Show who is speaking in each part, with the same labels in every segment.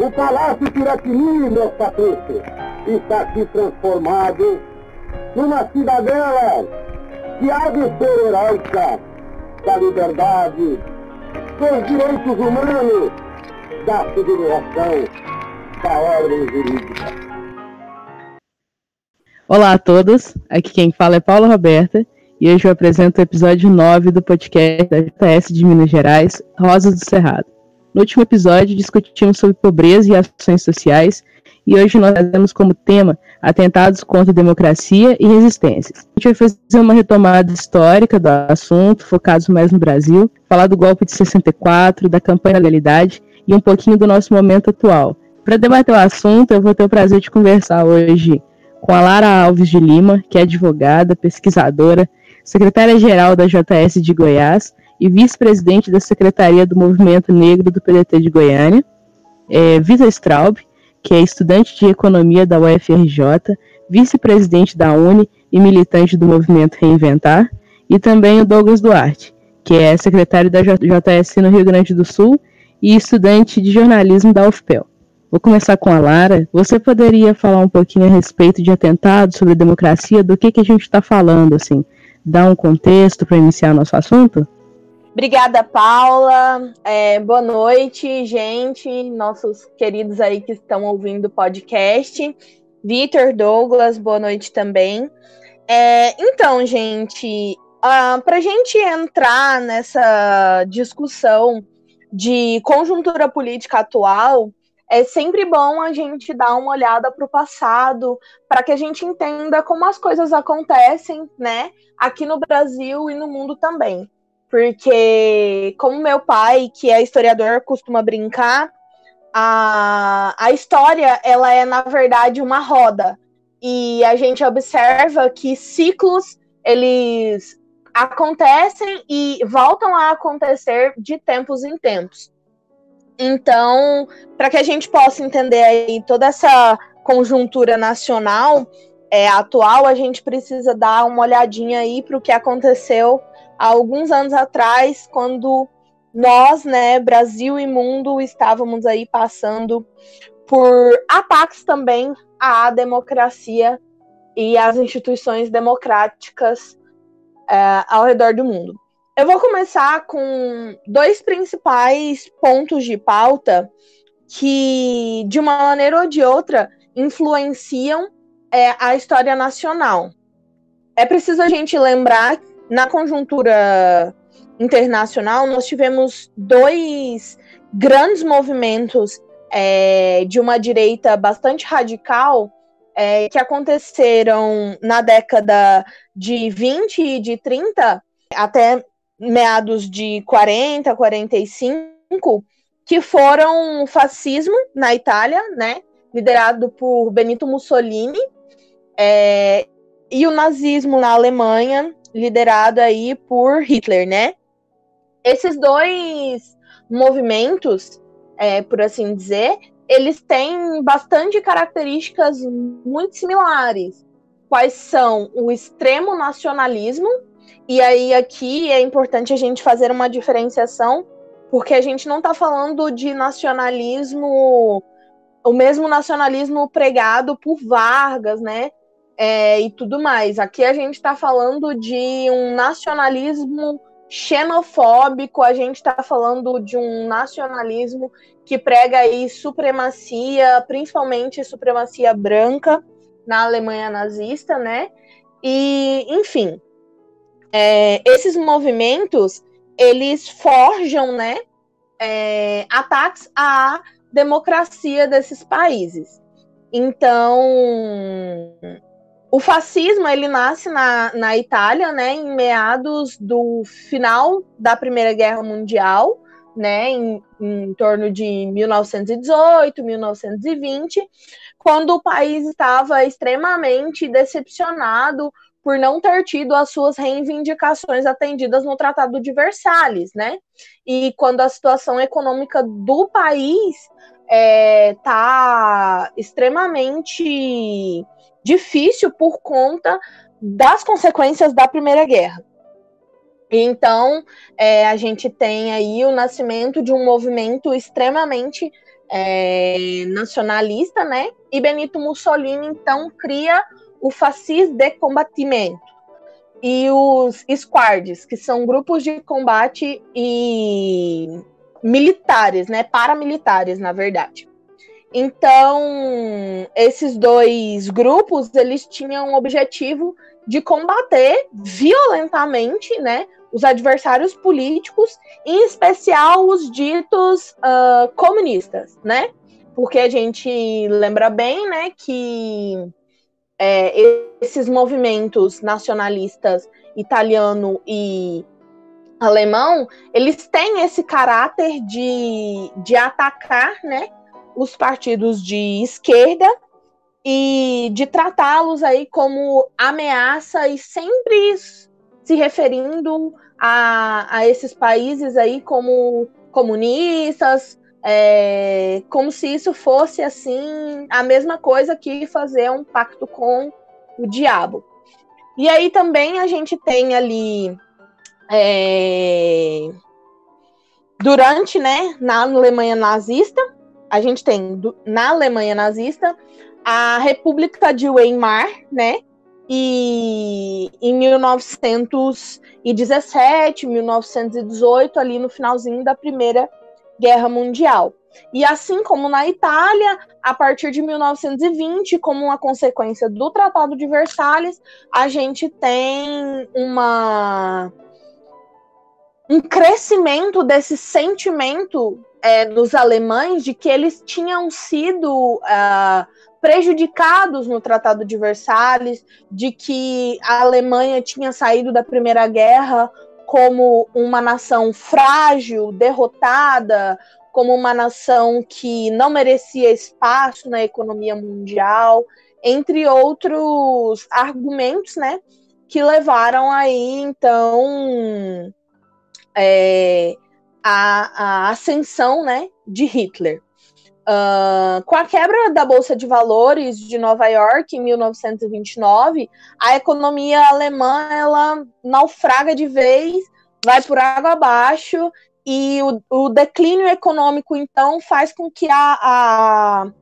Speaker 1: O Palácio Piratini, meus patrícios, está se transformado numa cidadela que há de ser heróica da liberdade, dos direitos humanos, da civilização, da ordem jurídica.
Speaker 2: Olá a todos, aqui quem fala é Paula Roberta e hoje eu apresento o episódio 9 do podcast da JS de Minas Gerais, Rosa do Cerrado. No último episódio, discutimos sobre pobreza e ações sociais, e hoje nós temos como tema atentados contra a democracia e resistências. A gente vai fazer uma retomada histórica do assunto, focados mais no Brasil, falar do golpe de 64, da campanha da legalidade e um pouquinho do nosso momento atual. Para debater o assunto, eu vou ter o prazer de conversar hoje com a Lara Alves de Lima, que é advogada, pesquisadora, secretária-geral da JS de Goiás e vice-presidente da Secretaria do Movimento Negro do PDT de Goiânia, é, Vita Straub, que é estudante de Economia da UFRJ, vice-presidente da UNE e militante do Movimento Reinventar, e também o Douglas Duarte, que é secretário da JS no Rio Grande do Sul e estudante de jornalismo da UFPEL. Vou começar com a Lara. Você poderia falar um pouquinho a respeito de atentados sobre a democracia, do que, que a gente está falando, assim? Dar um contexto para iniciar nosso assunto?
Speaker 3: Obrigada, Paula. É, boa noite, gente, nossos queridos aí que estão ouvindo o podcast. Vitor, Douglas, boa noite também. É, então, gente, uh, para a gente entrar nessa discussão de conjuntura política atual, é sempre bom a gente dar uma olhada para o passado, para que a gente entenda como as coisas acontecem, né, aqui no Brasil e no mundo também porque como meu pai, que é historiador, costuma brincar, a, a história ela é na verdade uma roda e a gente observa que ciclos eles acontecem e voltam a acontecer de tempos em tempos. Então, para que a gente possa entender aí toda essa conjuntura nacional é, atual, a gente precisa dar uma olhadinha aí para o que aconteceu há alguns anos atrás, quando nós, né, Brasil e mundo, estávamos aí passando por ataques também à democracia e às instituições democráticas é, ao redor do mundo. Eu vou começar com dois principais pontos de pauta que, de uma maneira ou de outra, influenciam é, a história nacional. É preciso a gente lembrar na conjuntura internacional, nós tivemos dois grandes movimentos é, de uma direita bastante radical é, que aconteceram na década de 20 e de 30 até meados de 40, 45, que foram fascismo na Itália, né, liderado por Benito Mussolini, é, e o nazismo na Alemanha, liderado aí por Hitler, né? Esses dois movimentos, é, por assim dizer, eles têm bastante características muito similares. Quais são o extremo nacionalismo, e aí aqui é importante a gente fazer uma diferenciação, porque a gente não está falando de nacionalismo, o mesmo nacionalismo pregado por Vargas, né? É, e tudo mais. Aqui a gente está falando de um nacionalismo xenofóbico, a gente está falando de um nacionalismo que prega aí supremacia, principalmente supremacia branca na Alemanha nazista, né? E, enfim, é, esses movimentos eles forjam, né, é, ataques à democracia desses países. Então, o fascismo ele nasce na, na Itália, né, em meados do final da Primeira Guerra Mundial, né, em, em torno de 1918, 1920, quando o país estava extremamente decepcionado por não ter tido as suas reivindicações atendidas no Tratado de Versalhes, né? E quando a situação econômica do país está é, extremamente difícil por conta das consequências da Primeira Guerra. Então, é, a gente tem aí o nascimento de um movimento extremamente é, nacionalista, né? E Benito Mussolini então cria o Fascis de Combatimento e os squads, que são grupos de combate e militares, né? Paramilitares, na verdade. Então, esses dois grupos, eles tinham o objetivo de combater violentamente, né, os adversários políticos, em especial os ditos uh, comunistas, né? Porque a gente lembra bem, né, que é, esses movimentos nacionalistas italiano e alemão, eles têm esse caráter de, de atacar, né, os partidos de esquerda e de tratá-los aí como ameaça e sempre se referindo a, a esses países aí como comunistas, é, como se isso fosse assim a mesma coisa que fazer um pacto com o diabo. E aí também a gente tem ali é, durante, né, na Alemanha nazista, a gente tem na Alemanha nazista a República de Weimar, né? E em 1917, 1918, ali no finalzinho da Primeira Guerra Mundial. E assim como na Itália, a partir de 1920, como uma consequência do Tratado de Versalhes, a gente tem uma um crescimento desse sentimento é, dos alemães de que eles tinham sido uh, prejudicados no Tratado de Versalhes, de que a Alemanha tinha saído da Primeira Guerra como uma nação frágil, derrotada, como uma nação que não merecia espaço na economia mundial, entre outros argumentos, né, que levaram aí então é, a, a, ascensão, né, de Hitler. Uh, com a quebra da Bolsa de Valores de Nova York em 1929, a economia alemã ela naufraga de vez, vai por água abaixo e o, o declínio econômico então faz com que a, a,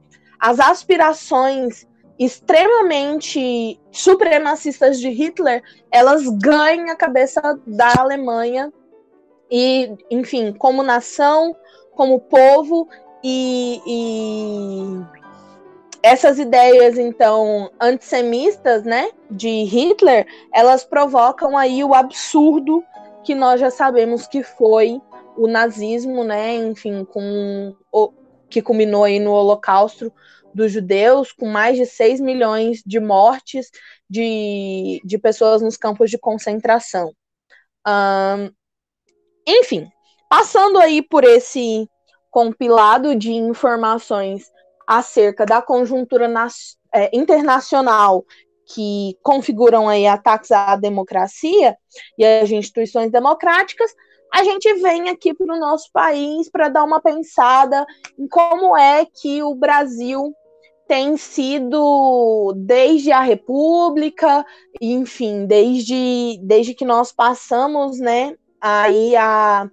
Speaker 3: as aspirações extremamente supremacistas de Hitler elas ganhem a cabeça da Alemanha e, enfim, como nação, como povo e, e essas ideias, então, antissemistas, né, de Hitler, elas provocam aí o absurdo que nós já sabemos que foi o nazismo, né, enfim, com o, que culminou aí no Holocausto dos judeus, com mais de 6 milhões de mortes de, de pessoas nos campos de concentração. Um, enfim, passando aí por esse compilado de informações acerca da conjuntura é, internacional que configuram aí ataques à democracia e às instituições democráticas, a gente vem aqui para o nosso país para dar uma pensada em como é que o Brasil tem sido desde a República, enfim, desde, desde que nós passamos, né, aí a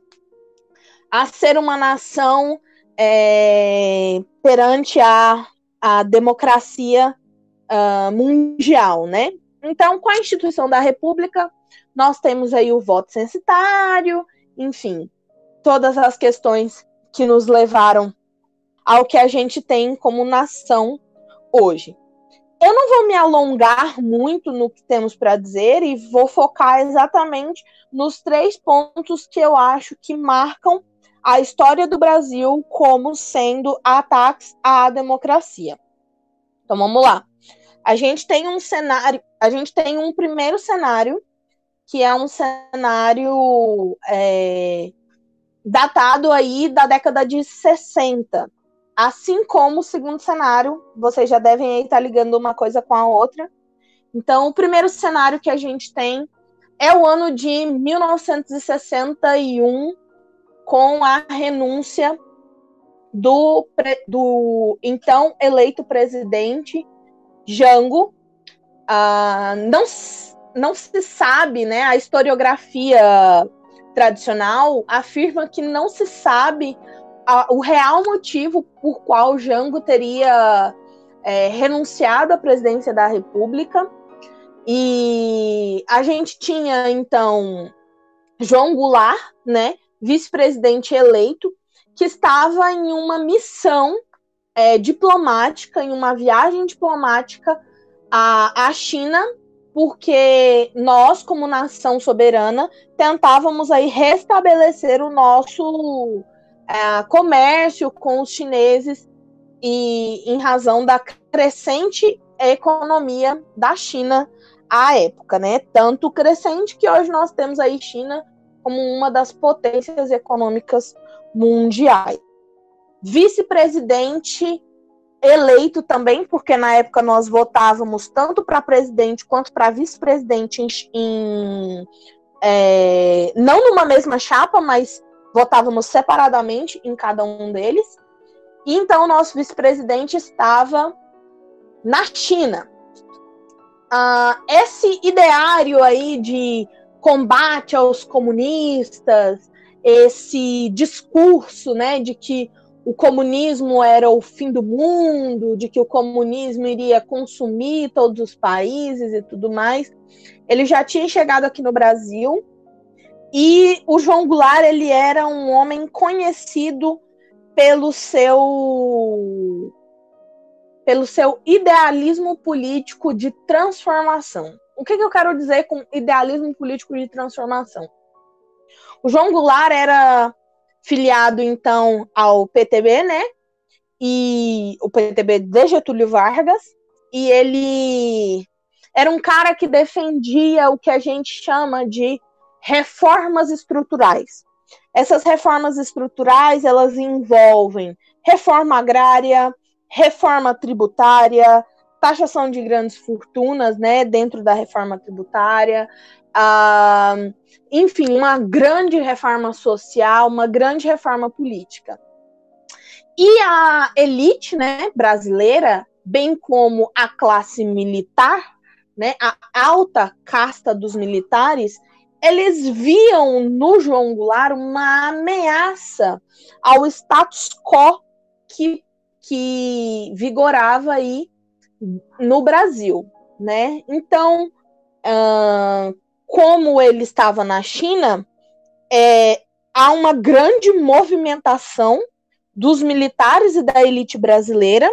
Speaker 3: a ser uma nação é, perante a, a democracia uh, mundial, né? Então, com a instituição da República, nós temos aí o voto censitário, enfim, todas as questões que nos levaram ao que a gente tem como nação hoje. Eu não vou me alongar muito no que temos para dizer e vou focar exatamente nos três pontos que eu acho que marcam a história do Brasil como sendo ataques à democracia. Então vamos lá. A gente tem um cenário, a gente tem um primeiro cenário que é um cenário é, datado aí da década de 60. Assim como o segundo cenário, vocês já devem estar ligando uma coisa com a outra. Então, o primeiro cenário que a gente tem é o ano de 1961, com a renúncia do, do então eleito presidente Jango. Ah, não, não se sabe, né? A historiografia tradicional afirma que não se sabe a, o real motivo por qual Jango teria é, renunciado à presidência da República. E a gente tinha, então, João Goulart, né, vice-presidente eleito, que estava em uma missão é, diplomática, em uma viagem diplomática à, à China, porque nós, como nação soberana, tentávamos aí restabelecer o nosso é, comércio com os chineses e em razão da crescente economia da China à época, né? Tanto crescente que hoje nós temos aí China como uma das potências econômicas mundiais. Vice-presidente eleito também, porque na época nós votávamos tanto para presidente quanto para vice-presidente em, em é, não numa mesma chapa, mas votávamos separadamente em cada um deles. E então o nosso vice-presidente estava na China. Uh, esse ideário aí de combate aos comunistas, esse discurso, né, de que o comunismo era o fim do mundo, de que o comunismo iria consumir todos os países e tudo mais, ele já tinha chegado aqui no Brasil. E o João Goulart, ele era um homem conhecido pelo seu pelo seu idealismo político de transformação. O que, que eu quero dizer com idealismo político de transformação? O João Goulart era filiado, então, ao PTB, né? E o PTB de Getúlio Vargas. E ele era um cara que defendia o que a gente chama de reformas estruturais. Essas reformas estruturais, elas envolvem reforma agrária, reforma tributária, taxação de grandes fortunas, né, dentro da reforma tributária, uh, enfim, uma grande reforma social, uma grande reforma política. E a elite, né, brasileira, bem como a classe militar, né, a alta casta dos militares, eles viam no João Goulart uma ameaça ao status quo que, que vigorava aí no Brasil, né? Então, uh, como ele estava na China, é, há uma grande movimentação dos militares e da elite brasileira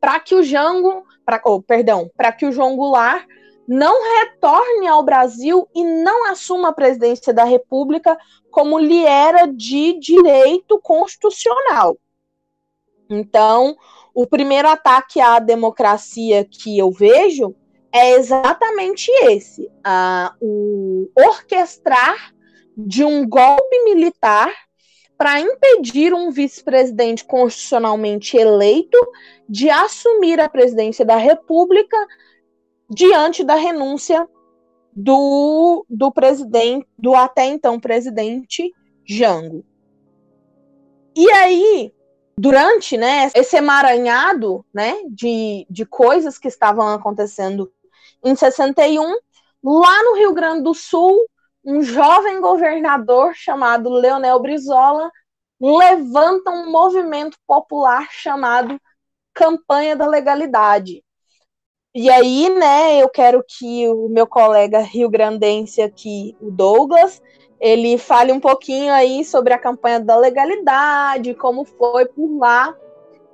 Speaker 3: para que o Jango, pra, oh, perdão, para que o João Goulart não retorne ao Brasil e não assuma a presidência da República como lhe era de direito constitucional. Então, o primeiro ataque à democracia que eu vejo é exatamente esse: uh, o orquestrar de um golpe militar para impedir um vice-presidente constitucionalmente eleito de assumir a presidência da República diante da renúncia do, do presidente, do até então presidente Jango. E aí, durante né, esse emaranhado né, de, de coisas que estavam acontecendo em 61, lá no Rio Grande do Sul, um jovem governador chamado Leonel Brizola levanta um movimento popular chamado Campanha da Legalidade. E aí, né, eu quero que o meu colega rio-grandense aqui, o Douglas, ele fale um pouquinho aí sobre a campanha da legalidade, como foi por lá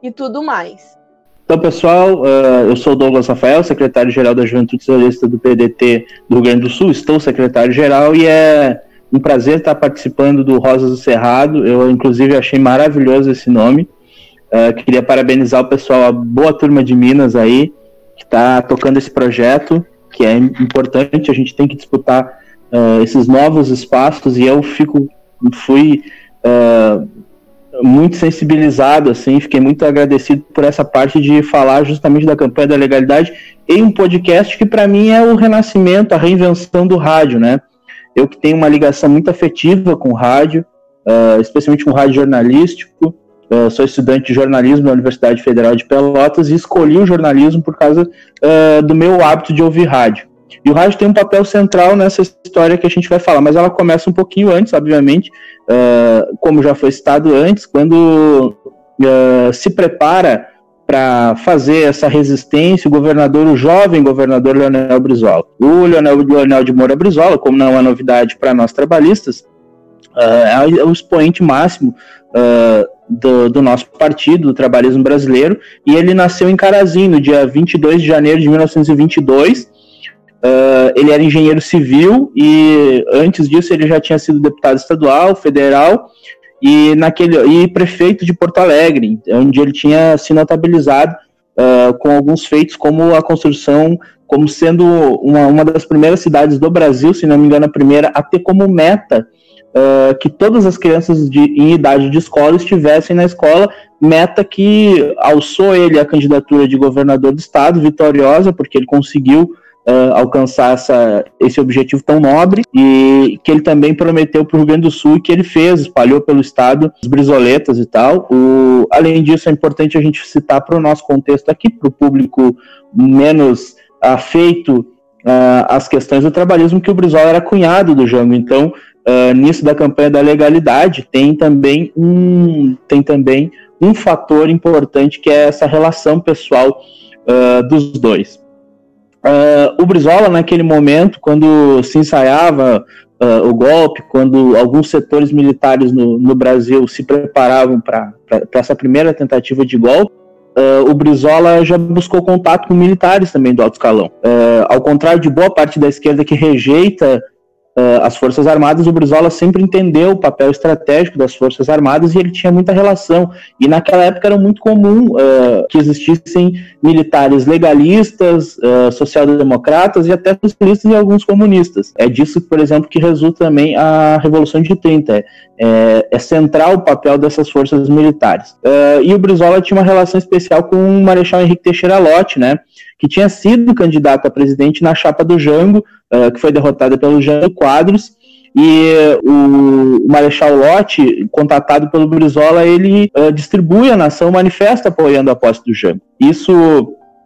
Speaker 3: e tudo mais.
Speaker 4: Então, pessoal, uh, eu sou Douglas Rafael, secretário-geral da Juventude Socialista do PDT do Rio Grande do Sul, estou secretário-geral e é um prazer estar participando do Rosas do Cerrado. Eu, inclusive, achei maravilhoso esse nome. Uh, queria parabenizar o pessoal, a boa turma de Minas aí, que está tocando esse projeto, que é importante, a gente tem que disputar uh, esses novos espaços e eu fico fui uh, muito sensibilizado assim fiquei muito agradecido por essa parte de falar justamente da campanha da legalidade em um podcast que para mim é o renascimento a reinvenção do rádio né? Eu que tenho uma ligação muito afetiva com o rádio uh, especialmente com o rádio jornalístico Uh, sou estudante de jornalismo na Universidade Federal de Pelotas e escolhi o jornalismo por causa uh, do meu hábito de ouvir rádio. E o rádio tem um papel central nessa história que a gente vai falar, mas ela começa um pouquinho antes, obviamente, uh, como já foi citado antes, quando uh, se prepara para fazer essa resistência o governador, o jovem governador Leonel Brizola. O Leonel, Leonel de Moura Brizola, como não é novidade para nós trabalhistas, uh, é o expoente máximo do, do, nosso partido, do trabalhismo brasileiro, e ele nasceu em Carazinho, no dia 22 de janeiro de 1922, Uh, ele era engenheiro civil e antes disso ele já tinha sido deputado estadual, federal e naquele e prefeito de Porto Alegre, onde ele tinha se notabilizado uh, com alguns feitos como a construção, como sendo uma, uma das primeiras cidades do Brasil, se não me engano a primeira a ter como meta uh, que todas as crianças de, em idade de escola estivessem na escola, meta que alçou ele a candidatura de governador do estado, vitoriosa, porque ele conseguiu uh, alcançar essa, esse objetivo tão nobre e que ele também prometeu para o Rio Grande do Sul e que ele fez, espalhou pelo estado as brisoletas e tal. O, além disso, é importante a gente citar para o nosso contexto aqui, para o público menos afeito uh, às questões do trabalhismo, que o Brizola era cunhado do Jango. Então, uh, nisso da campanha da legalidade, tem também um, tem também um fator importante que é essa relação pessoal uh, dos dois. Uh, o Brizola, naquele momento, quando se ensaiava uh, o golpe, quando alguns setores militares no, no Brasil se preparavam para essa primeira tentativa de golpe, uh, o Brizola já buscou contato com militares também do alto escalão. ao contrário de boa parte da esquerda que rejeita uh, as Forças Armadas, o Brizola sempre entendeu o papel estratégico das Forças Armadas e ele tinha muita relação. E naquela época era muito comum uh, que existissem militares legalistas, uh, social-democratas e até socialistas e alguns comunistas. É disso, por exemplo, que resulta também a Revolução de 30. É, é, é central o papel dessas forças militares. e o Brizola tinha uma relação especial com o Marechal Henrique Teixeira Lott, né? que tinha sido candidato a presidente na chapa do Jango, uh, que foi derrotada pelo Jango Quadros, e o Marechal Lott, contatado pelo Brizola, ele uh, distribui a nação manifesto apoiando a posse do Jango. Isso,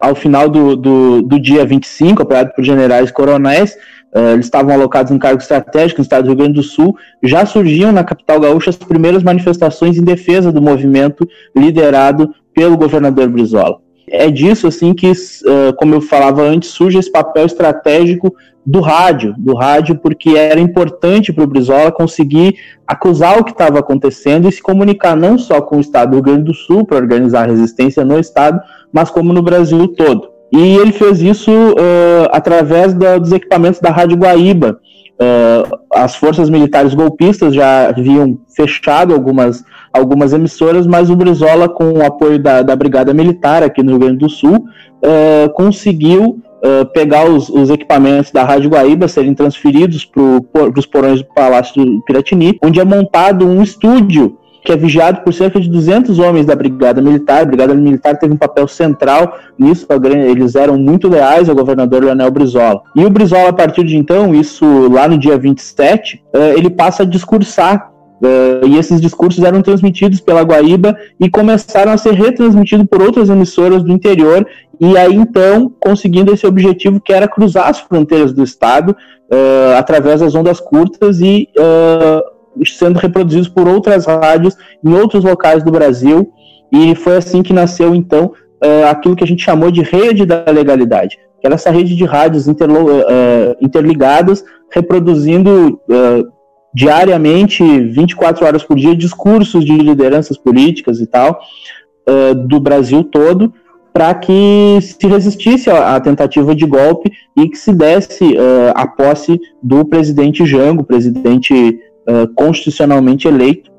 Speaker 4: ao final do, do, do dia 25, apoiado por generais coronéis, uh, eles estavam alocados em cargo estratégico no estado do Rio Grande do Sul, já surgiam na capital gaúcha as primeiras manifestações em defesa do movimento liderado pelo governador Brizola é disso assim que, uh, como eu falava antes, surge esse papel estratégico do rádio, do rádio porque era importante para o Brizola conseguir acusar o que estava acontecendo e se comunicar não só com o Estado do Rio Grande do Sul para organizar a resistência no Estado, mas como no Brasil todo. E ele fez isso uh, através da, dos equipamentos da Rádio Guaíba. Uh, as forças militares golpistas já haviam fechado algumas algumas emissoras, mas o Brizola, com o apoio da, da Brigada Militar aqui no Rio Grande do Sul, uh, conseguiu uh, pegar os, os, equipamentos da Rádio Guaíba, serem transferidos para os porões do Palácio do Piratini, onde é montado um estúdio que é vigiado por cerca de 200 homens da Brigada Militar. A Brigada Militar teve um papel central nisso, eles eram muito leais ao governador Leonel Brizola. E o Brizola, a partir de então, isso lá no dia 27, eh, ele passa a discursar Uh, e esses discursos eram transmitidos pela Guaíba e começaram a ser retransmitidos por outras emissoras do interior, e aí então conseguindo esse objetivo que era cruzar as fronteiras do Estado uh, através das ondas curtas e uh, sendo reproduzidos por outras rádios em outros locais do Brasil. E foi assim que nasceu então aquilo que a gente chamou de rede da legalidade, que era essa rede de rádios interligadas, reproduzindo diariamente, 24 horas por dia, discursos de lideranças políticas e tal, do Brasil todo, para que se resistisse à tentativa de golpe e que se desse a posse do presidente Jango, presidente constitucionalmente eleito.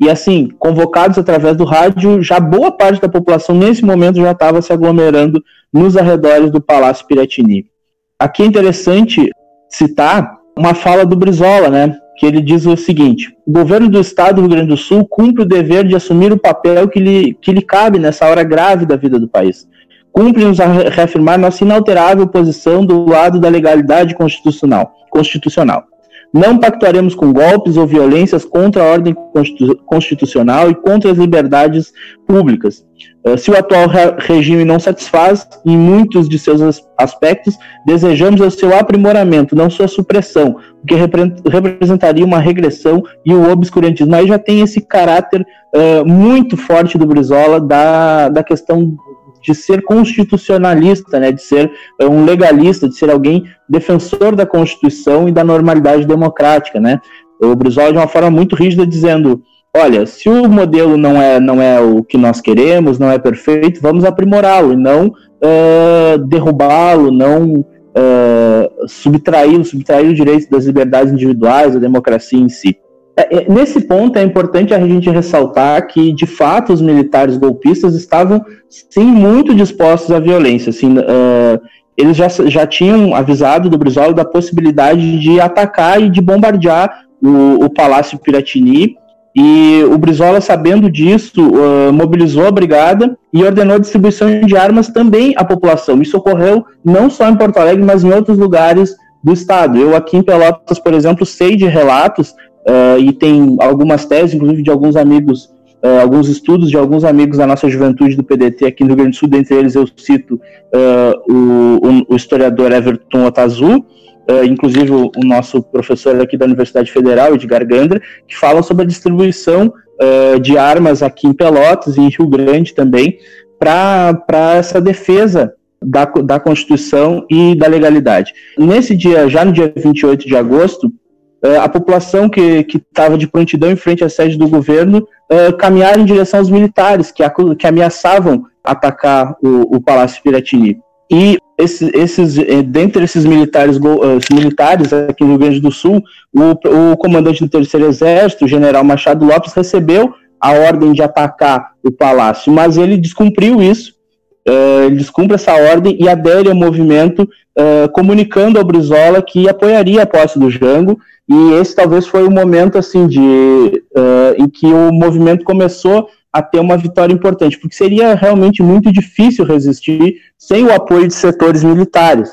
Speaker 4: E assim, convocados através do rádio, já boa parte da população nesse momento já estava se aglomerando nos arredores do Palácio Piratini. Aqui é interessante citar uma fala do Brizola, né? que ele diz o seguinte: o governo do Estado do Rio Grande do Sul cumpre o dever de assumir o papel que lhe, que lhe cabe nessa hora grave da vida do país. Cumpre-nos reafirmar nossa inalterável posição do lado da legalidade constitucional. constitucional. Não pactuaremos com golpes ou violências contra a ordem constitucional e contra as liberdades públicas. Uh, se o atual re regime não satisfaz em muitos de seus aspectos, desejamos o seu aprimoramento, não sua supressão, o que repre representaria uma regressão e o obscurantismo. Aí já tem esse caráter uh, muito forte do Brizola da, da questão de ser constitucionalista, né, de ser uh, um legalista, de ser alguém defensor da Constituição e da normalidade democrática, né. O Brizola de uma forma muito rígida dizendo, olha, se o modelo não é, não é o que nós queremos, não é perfeito, vamos aprimorá-lo e não uh, derrubá-lo, não uh, subtraí-lo, subtrair o direito das liberdades individuais, da democracia em si. É, é, nesse ponto é importante a gente ressaltar que, de fato, os militares golpistas estavam, sim, muito dispostos à violência. Assim, uh, eles já, já tinham avisado do Brizola da possibilidade de atacar e de bombardear o, o Palácio Piratini. E o Brizola, sabendo disso, uh, mobilizou a brigada e ordenou a distribuição de armas também à população. Isso ocorreu não só em Porto Alegre, mas em outros lugares do estado. Eu aqui em Pelotas, por exemplo, sei de relatos uh, e tem algumas teses, inclusive de alguns amigos, uh, alguns estudos de alguns amigos da nossa juventude do PDT aqui no Rio Grande do Sul, dentre eles eu cito uh, o, o, historiador Everton Otazu, inclusive o, o, nosso professor aqui da Universidade Federal, Edgar Gandra, que falam sobre a distribuição de armas aqui em Pelotas e em Rio Grande também, para essa defesa da, da Constituição e da legalidade. Nesse dia, já no dia 28 de agosto, a população que estava de prontidão em frente à sede do governo uh, caminhar em direção aos militares que, que ameaçavam atacar o, o Palácio Piratini. E esses, esses, eh, dentre esses militares, militares aqui no Rio Grande do Sul, o, o comandante do Terceiro Exército, o general Machado Lopes, recebeu a ordem de atacar o palácio, mas ele descumpriu isso, uh, ele descumpre essa ordem e adere ao movimento, uh, comunicando ao Brizola que apoiaria a posse do Jango e esse talvez foi o momento assim de uh, em que o movimento começou a ter uma vitória importante, porque seria realmente muito difícil resistir sem o apoio de setores militares.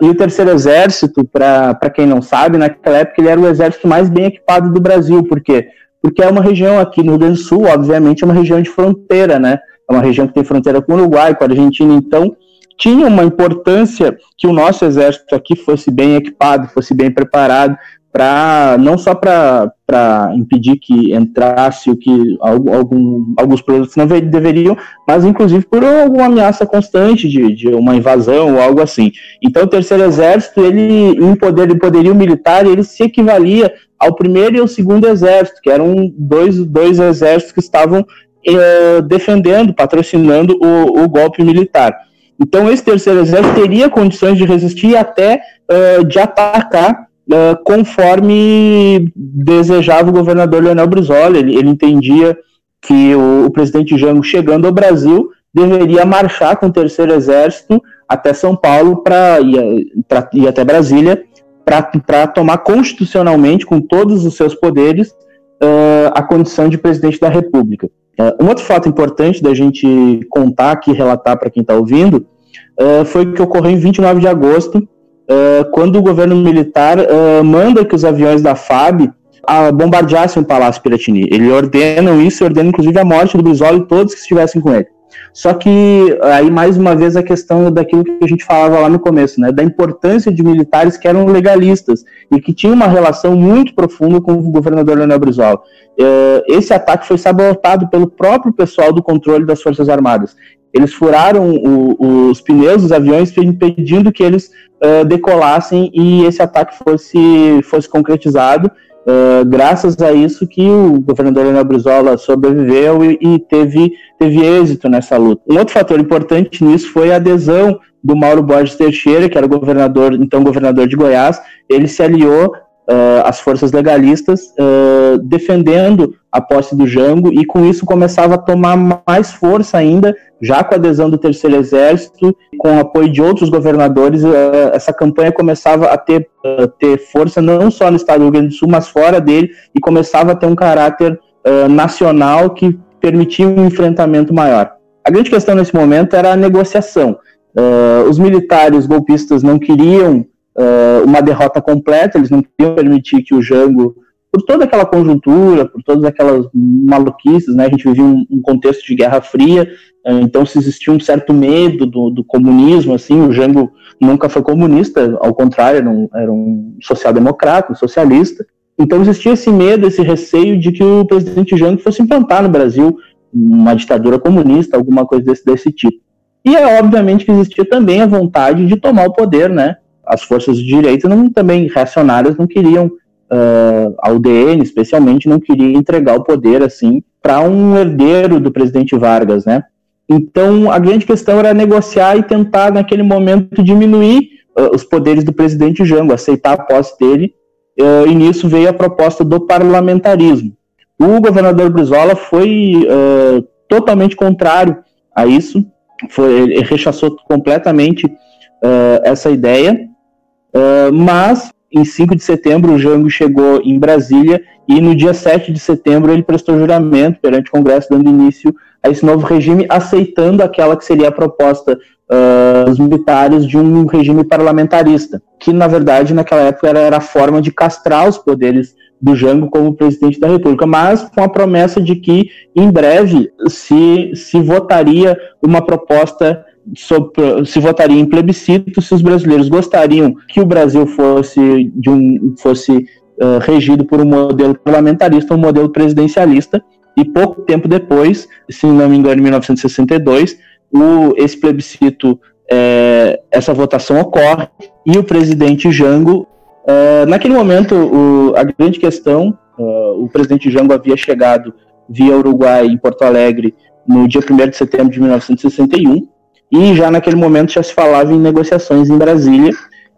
Speaker 4: E o Terceiro Exército, para quem não sabe, naquela época ele era o exército mais bem equipado do Brasil, por quê? Porque é uma região aqui no Rio Grande do Sul, obviamente, é uma região de fronteira, né? É uma região que tem fronteira com o Uruguai, com a Argentina, então tinha uma importância que o nosso exército aqui fosse bem equipado, fosse bem preparado, para não só para impedir que entrasse o que algum, alguns produtos não deveriam, mas inclusive por alguma ameaça constante de, de uma invasão ou algo assim. Então o terceiro exército, ele em poder, poderio militar, ele se equivalia ao primeiro e ao segundo exército, que eram dois, dois exércitos que estavam eh, defendendo, patrocinando o, o golpe militar. Então, esse terceiro exército teria condições de resistir até uh, de atacar uh, conforme desejava o governador Leonel Brizola. Ele, ele entendia que o, o, presidente Jango, chegando ao Brasil, deveria marchar com o terceiro exército até São Paulo para ir até Brasília para tomar constitucionalmente, com todos os seus poderes, uh, a condição de presidente da República. Uh, um outro fato importante da gente contar aqui, relatar para quem está ouvindo, uh, foi o que ocorreu em 29 de agosto, uh, quando o governo militar manda que os aviões da FAB bombardeassem o Palácio Piratini. Ele ordena isso, ordena inclusive a morte do Brizola e todos que estivessem com ele. Só que aí mais uma vez a questão daquilo que a gente falava lá no começo, né, da importância de militares que eram legalistas e que tinham uma relação muito profunda com o governador Leonel Brizola. É, esse ataque foi sabotado pelo próprio pessoal do controle das Forças Armadas. Eles furaram o, os pneus dos aviões, impedindo que eles uh, decolassem e esse ataque fosse, fosse concretizado. Uh, graças a isso que o governador Leonel Brizola sobreviveu e, e, teve, teve êxito nessa luta. Um outro fator importante nisso foi a adesão do Mauro Borges Teixeira, que era governador, então governador de Goiás, ele se aliou uh, as forças legalistas, uh, defendendo a posse do Jango, e com isso começava a tomar mais força ainda, já com a adesão do Terceiro Exército, com o apoio de outros governadores, uh, essa campanha começava a ter, ter força não só no estado do Rio Grande do Sul, mas fora dele, e começava a ter um caráter nacional que permitia um enfrentamento maior. A grande questão nesse momento era a negociação. os militares golpistas não queriam uh, uma derrota completa, eles não queriam permitir que o Jango, por toda aquela conjuntura, por todas aquelas maluquices, né, a gente vivia um, um contexto de Guerra Fria, uh, então se existia um certo medo do, do comunismo, assim, o Jango nunca foi comunista, ao contrário, era um, era um social-democrata, um socialista, então existia esse medo, esse receio de que o presidente Jango fosse implantar no Brasil uma ditadura comunista, alguma coisa desse, desse tipo. E é obviamente que existia também a vontade de tomar o poder, né? As forças de direita não, também reacionárias não queriam, uh, a UDN especialmente, não queria entregar o poder assim para um herdeiro do presidente Vargas, né? Então a grande questão era negociar e tentar naquele momento diminuir uh, os poderes do presidente Jango, aceitar a posse dele. Uh, e nisso veio a proposta do parlamentarismo. O governador Brizola foi totalmente contrário a isso foi, ele rechaçou completamente uh, essa ideia, uh, mas em 5 de setembro o Jango chegou em Brasília e no dia 7 de setembro ele prestou juramento perante o Congresso, dando início a esse novo regime, aceitando aquela que seria a proposta uh, dos militares de um regime parlamentarista, que na verdade naquela época era, era a forma de castrar os poderes do Jango como presidente da República, mas com a promessa de que em breve se, se votaria uma proposta sobre, se votaria em plebiscito se os brasileiros gostariam que o Brasil fosse de um fosse uh, regido por um modelo parlamentarista, um modelo presidencialista, e pouco tempo depois, se não me engano, em 1962, o, esse plebiscito, é, essa votação ocorre e o presidente Jango Uh, naquele momento, o, a grande questão, uh, o presidente Jango havia chegado via Uruguai em Porto Alegre no dia 1 de setembro de 1961, e já naquele momento já se falava em negociações em Brasília,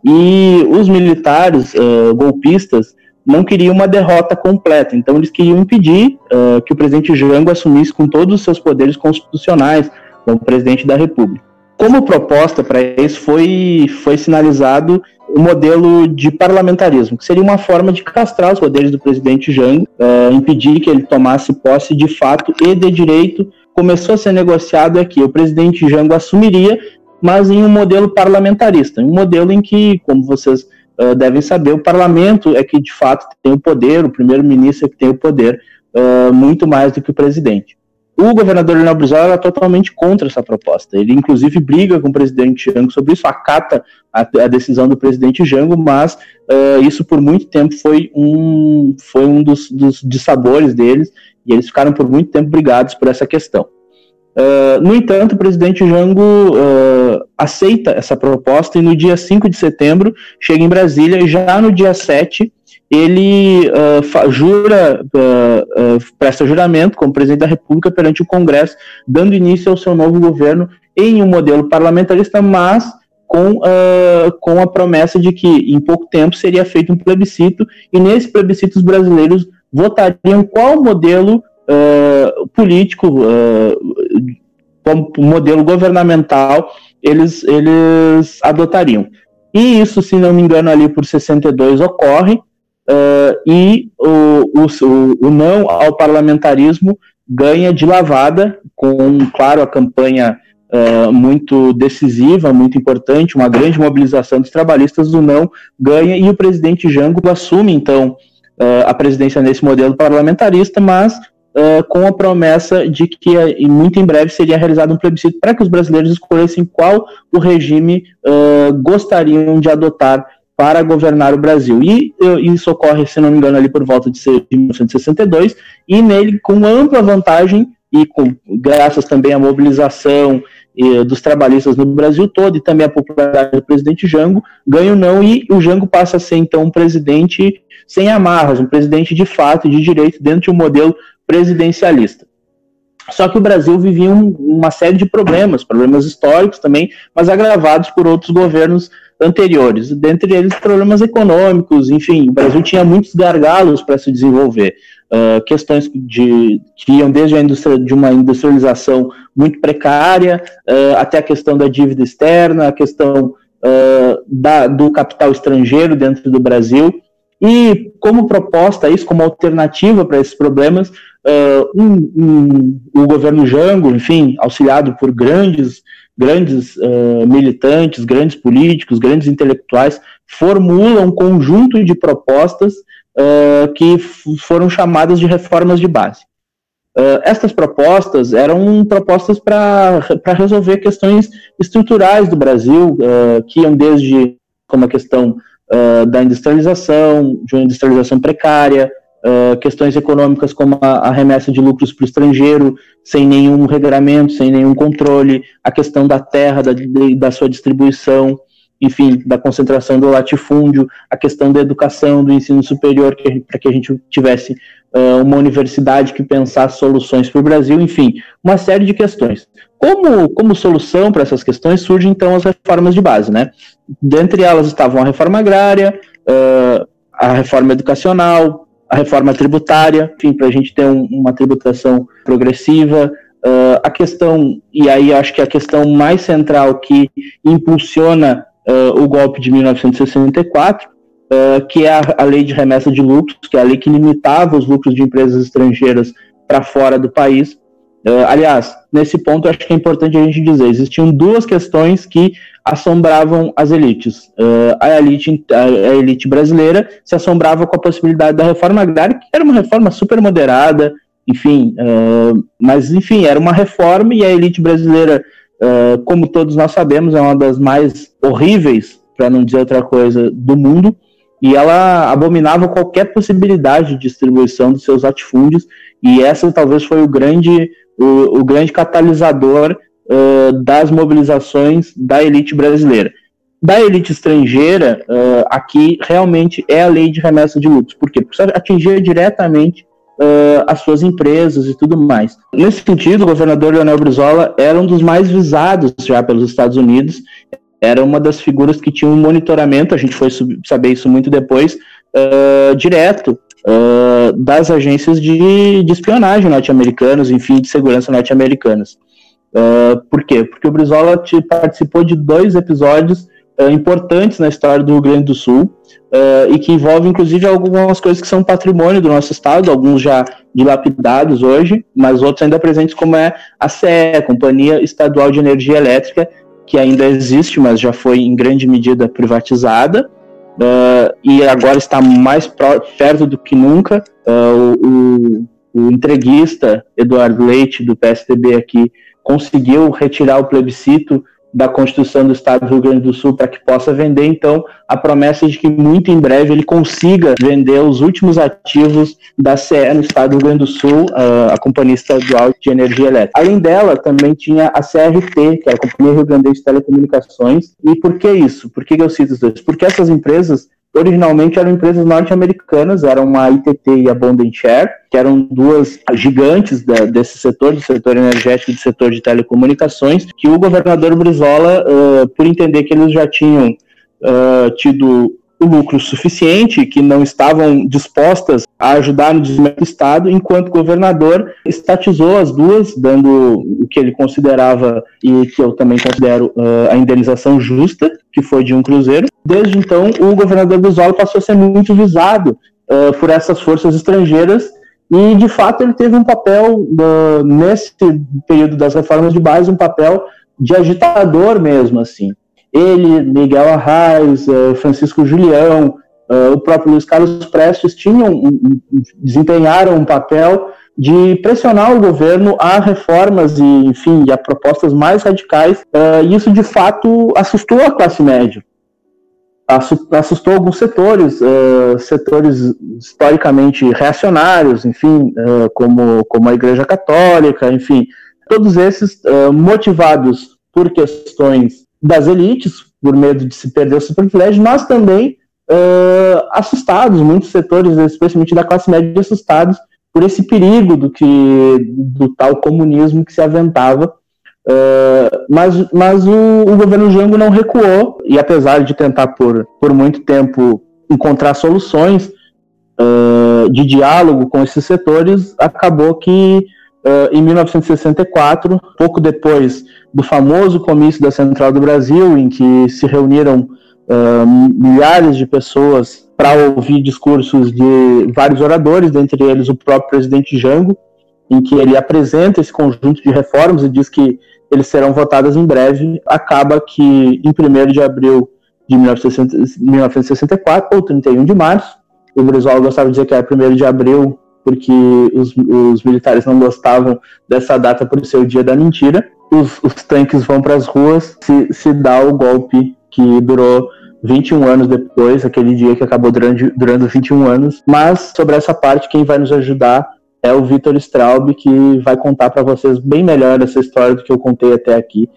Speaker 4: e os militares uh, golpistas não queriam uma derrota completa, então eles queriam impedir que o presidente Jango assumisse com todos os seus poderes constitucionais como presidente da República. Como proposta para isso foi, foi sinalizado o modelo de parlamentarismo, que seria uma forma de castrar os poderes do presidente Jango, uh, impedir que ele tomasse posse de fato e de direito. Começou a ser negociado aqui, o presidente Jango assumiria, mas em um modelo parlamentarista, um modelo em que, como vocês uh, devem saber, o parlamento é que de fato tem o poder, o primeiro-ministro é que tem o poder, uh, muito mais do que o presidente. O governador Leonel Brizola era totalmente contra essa proposta. Ele, inclusive, briga com o presidente Jango sobre isso, acata a, a decisão do presidente Jango, mas uh, isso por muito tempo foi um, foi um dos, dos dissabores deles, e eles ficaram por muito tempo brigados por essa questão. Uh, no entanto, o presidente Jango uh, aceita essa proposta e no dia 5 de setembro chega em Brasília e já no dia 7 ele uh, jura, presta juramento como presidente da República perante o Congresso, dando início ao seu novo governo em um modelo parlamentarista, mas com, com a promessa de que em pouco tempo seria feito um plebiscito, e nesse plebiscito os brasileiros votariam qual modelo político, como modelo governamental eles, eles adotariam. E isso, se não me engano, ali por 62 ocorre, uh, e o, o, o não ao parlamentarismo ganha de lavada, com, claro, a campanha uh, muito decisiva, muito importante, uma grande mobilização dos trabalhistas do não ganha, e o presidente Jango assume, então, uh, a presidência nesse modelo parlamentarista, mas uh, com a promessa de que muito em breve seria realizado um plebiscito para que os brasileiros escolhessem qual o regime gostariam de adotar para governar o Brasil. E isso ocorre, se não me engano, ali por volta de 1962, e nele com ampla vantagem e com graças também à mobilização e, dos trabalhistas no Brasil todo e também a popularidade do presidente Jango, ganha o não e o Jango passa a ser então um presidente sem amarras, um presidente de fato, de direito, dentro de um modelo presidencialista. Só que o Brasil vivia um, uma série de problemas, problemas históricos também, mas agravados por outros governos anteriores, dentre eles problemas econômicos, enfim, o Brasil tinha muitos gargalos para se desenvolver, uh, questões de, que iam desde a indústria de uma industrialização muito precária, uh, até a questão da dívida externa, a questão uh, da, do capital estrangeiro dentro do Brasil, e como proposta isso, como alternativa para esses problemas, um, um, o governo Jango, enfim, auxiliado por grandes grandes uh, militantes, grandes políticos, grandes intelectuais formula um conjunto de propostas uh, que foram chamadas de reformas de base. Uh, estas propostas eram propostas para resolver questões estruturais do Brasil, que iam desde como a questão da industrialização, de uma industrialização precária, questões econômicas como a, a remessa de lucros para o estrangeiro, sem nenhum regramento, sem nenhum controle, a questão da terra, da, da sua distribuição, enfim, da concentração do latifúndio, a questão da educação, do ensino superior, para que a gente tivesse uh, uma universidade que pensasse soluções para o Brasil, enfim, uma série de questões. Como, como solução para essas questões surgem então as reformas de base, né? Dentre elas estavam a reforma agrária, uh, a reforma educacional, a reforma tributária, enfim, para a gente ter um, uma tributação progressiva, Uh, a questão, e aí acho que a questão mais central que impulsiona uh, o golpe de 1964, uh, ah, que é a, a, lei de remessa de lucros, que é a lei que limitava os lucros de empresas estrangeiras para fora do país. Uh, aliás, nesse ponto acho que é importante a gente dizer, existiam duas questões que assombravam as elites. a, elite a, elite brasileira se assombrava com a possibilidade da reforma agrária, que era uma reforma super moderada, enfim, mas enfim, era uma reforma e a elite brasileira uh, como todos nós sabemos, é uma das mais horríveis, para não dizer outra coisa, do mundo, e ela abominava qualquer possibilidade de distribuição dos seus latifúndios, e essa talvez foi o grande, o, o grande catalisador uh, das mobilizações da elite brasileira. Da elite estrangeira, uh, aqui realmente é a lei de remessa de lucros. Por quê? Porque atingia diretamente uh, as suas empresas e tudo mais. Nesse sentido, o governador Leonel Brizola era um dos mais visados já pelos Estados Unidos, era uma das figuras que tinha um monitoramento, a gente foi saber isso muito depois, uh, direto uh, das agências de, de espionagem norte-americanas, enfim, de segurança norte-americanas. Uh, por quê? Porque o Brizola participou de dois episódios uh, importantes na história do Rio Grande do Sul uh, e que envolvem, inclusive, algumas coisas que são patrimônio do nosso estado, alguns já dilapidados hoje, mas outros ainda presentes, como é a CE, a Companhia Estadual de Energia Elétrica, que ainda existe, mas já foi em grande medida privatizada. Uh, e agora está mais perto do que nunca. Uh, o, o, entreguista Eduardo Leite, do PSDB aqui, conseguiu retirar o plebiscito da Constituição do Estado do Rio Grande do Sul para que possa vender, então, a promessa de que muito em breve ele consiga vender os últimos ativos da CE no Estado do Rio Grande do Sul, a, a Companhia Estadual de Energia Elétrica. Além dela, também tinha a CRT, que é a Companhia Rio Grande de Telecomunicações. E por que isso? Por que eu cito os dois? Porque essas empresas originalmente eram empresas norte-americanas, eram a ITT e a Bond Share, que eram duas gigantes da, desse setor, do setor energético e do setor de telecomunicações, que o governador Brizola, uh, por entender que eles já tinham uh, tido lucro suficiente, que não estavam dispostas a ajudar no desenvolvimento do Estado, enquanto governador estatizou as duas, dando o que ele considerava e que eu também considero uh, a indenização justa, que foi de um cruzeiro. Desde então, o governador Brizola passou a ser muito visado uh, por essas forças estrangeiras e, de fato, ele teve um papel, uh, nesse período das reformas de base, um papel de agitador mesmo, assim ele, Miguel Arraes, uh, Francisco Julião, uh, o próprio Luiz Carlos Prestes tinham, desempenharam um papel de pressionar o governo a reformas e, enfim, a propostas mais radicais, uh, e isso de fato assustou a classe média. Assustou alguns setores, setores historicamente reacionários, enfim, como, como a Igreja Católica, enfim, todos esses motivados por questões das elites, por medo de se perder o seu privilégio, mas também uh, assustados, muitos setores, especialmente da classe média, assustados por esse perigo do que do tal comunismo que se aventava. Uh, mas mas o, o, governo Jango não recuou, e apesar de tentar por, por muito tempo encontrar soluções uh, de diálogo com esses setores, acabou que uh, em 1964, pouco depois do famoso comício da Central do Brasil, em que se reuniram uh, milhares de pessoas para ouvir discursos de vários oradores, dentre eles o próprio presidente Jango, em que ele apresenta esse conjunto de reformas e diz que eles serão votadas em breve. Acaba que, em 1 de abril de 1964, ou 31 de março. O Brizola gostava de dizer que era 1 de abril, porque os, os militares não gostavam dessa data por ser o dia da mentira. Os, os tanques vão para as ruas, se, se dá o golpe que durou 21 anos depois, aquele dia que acabou durando, durando 21 anos. Mas sobre essa parte, quem vai nos ajudar é o Vitor Straub, que vai contar para vocês bem melhor essa história do que eu contei até aqui.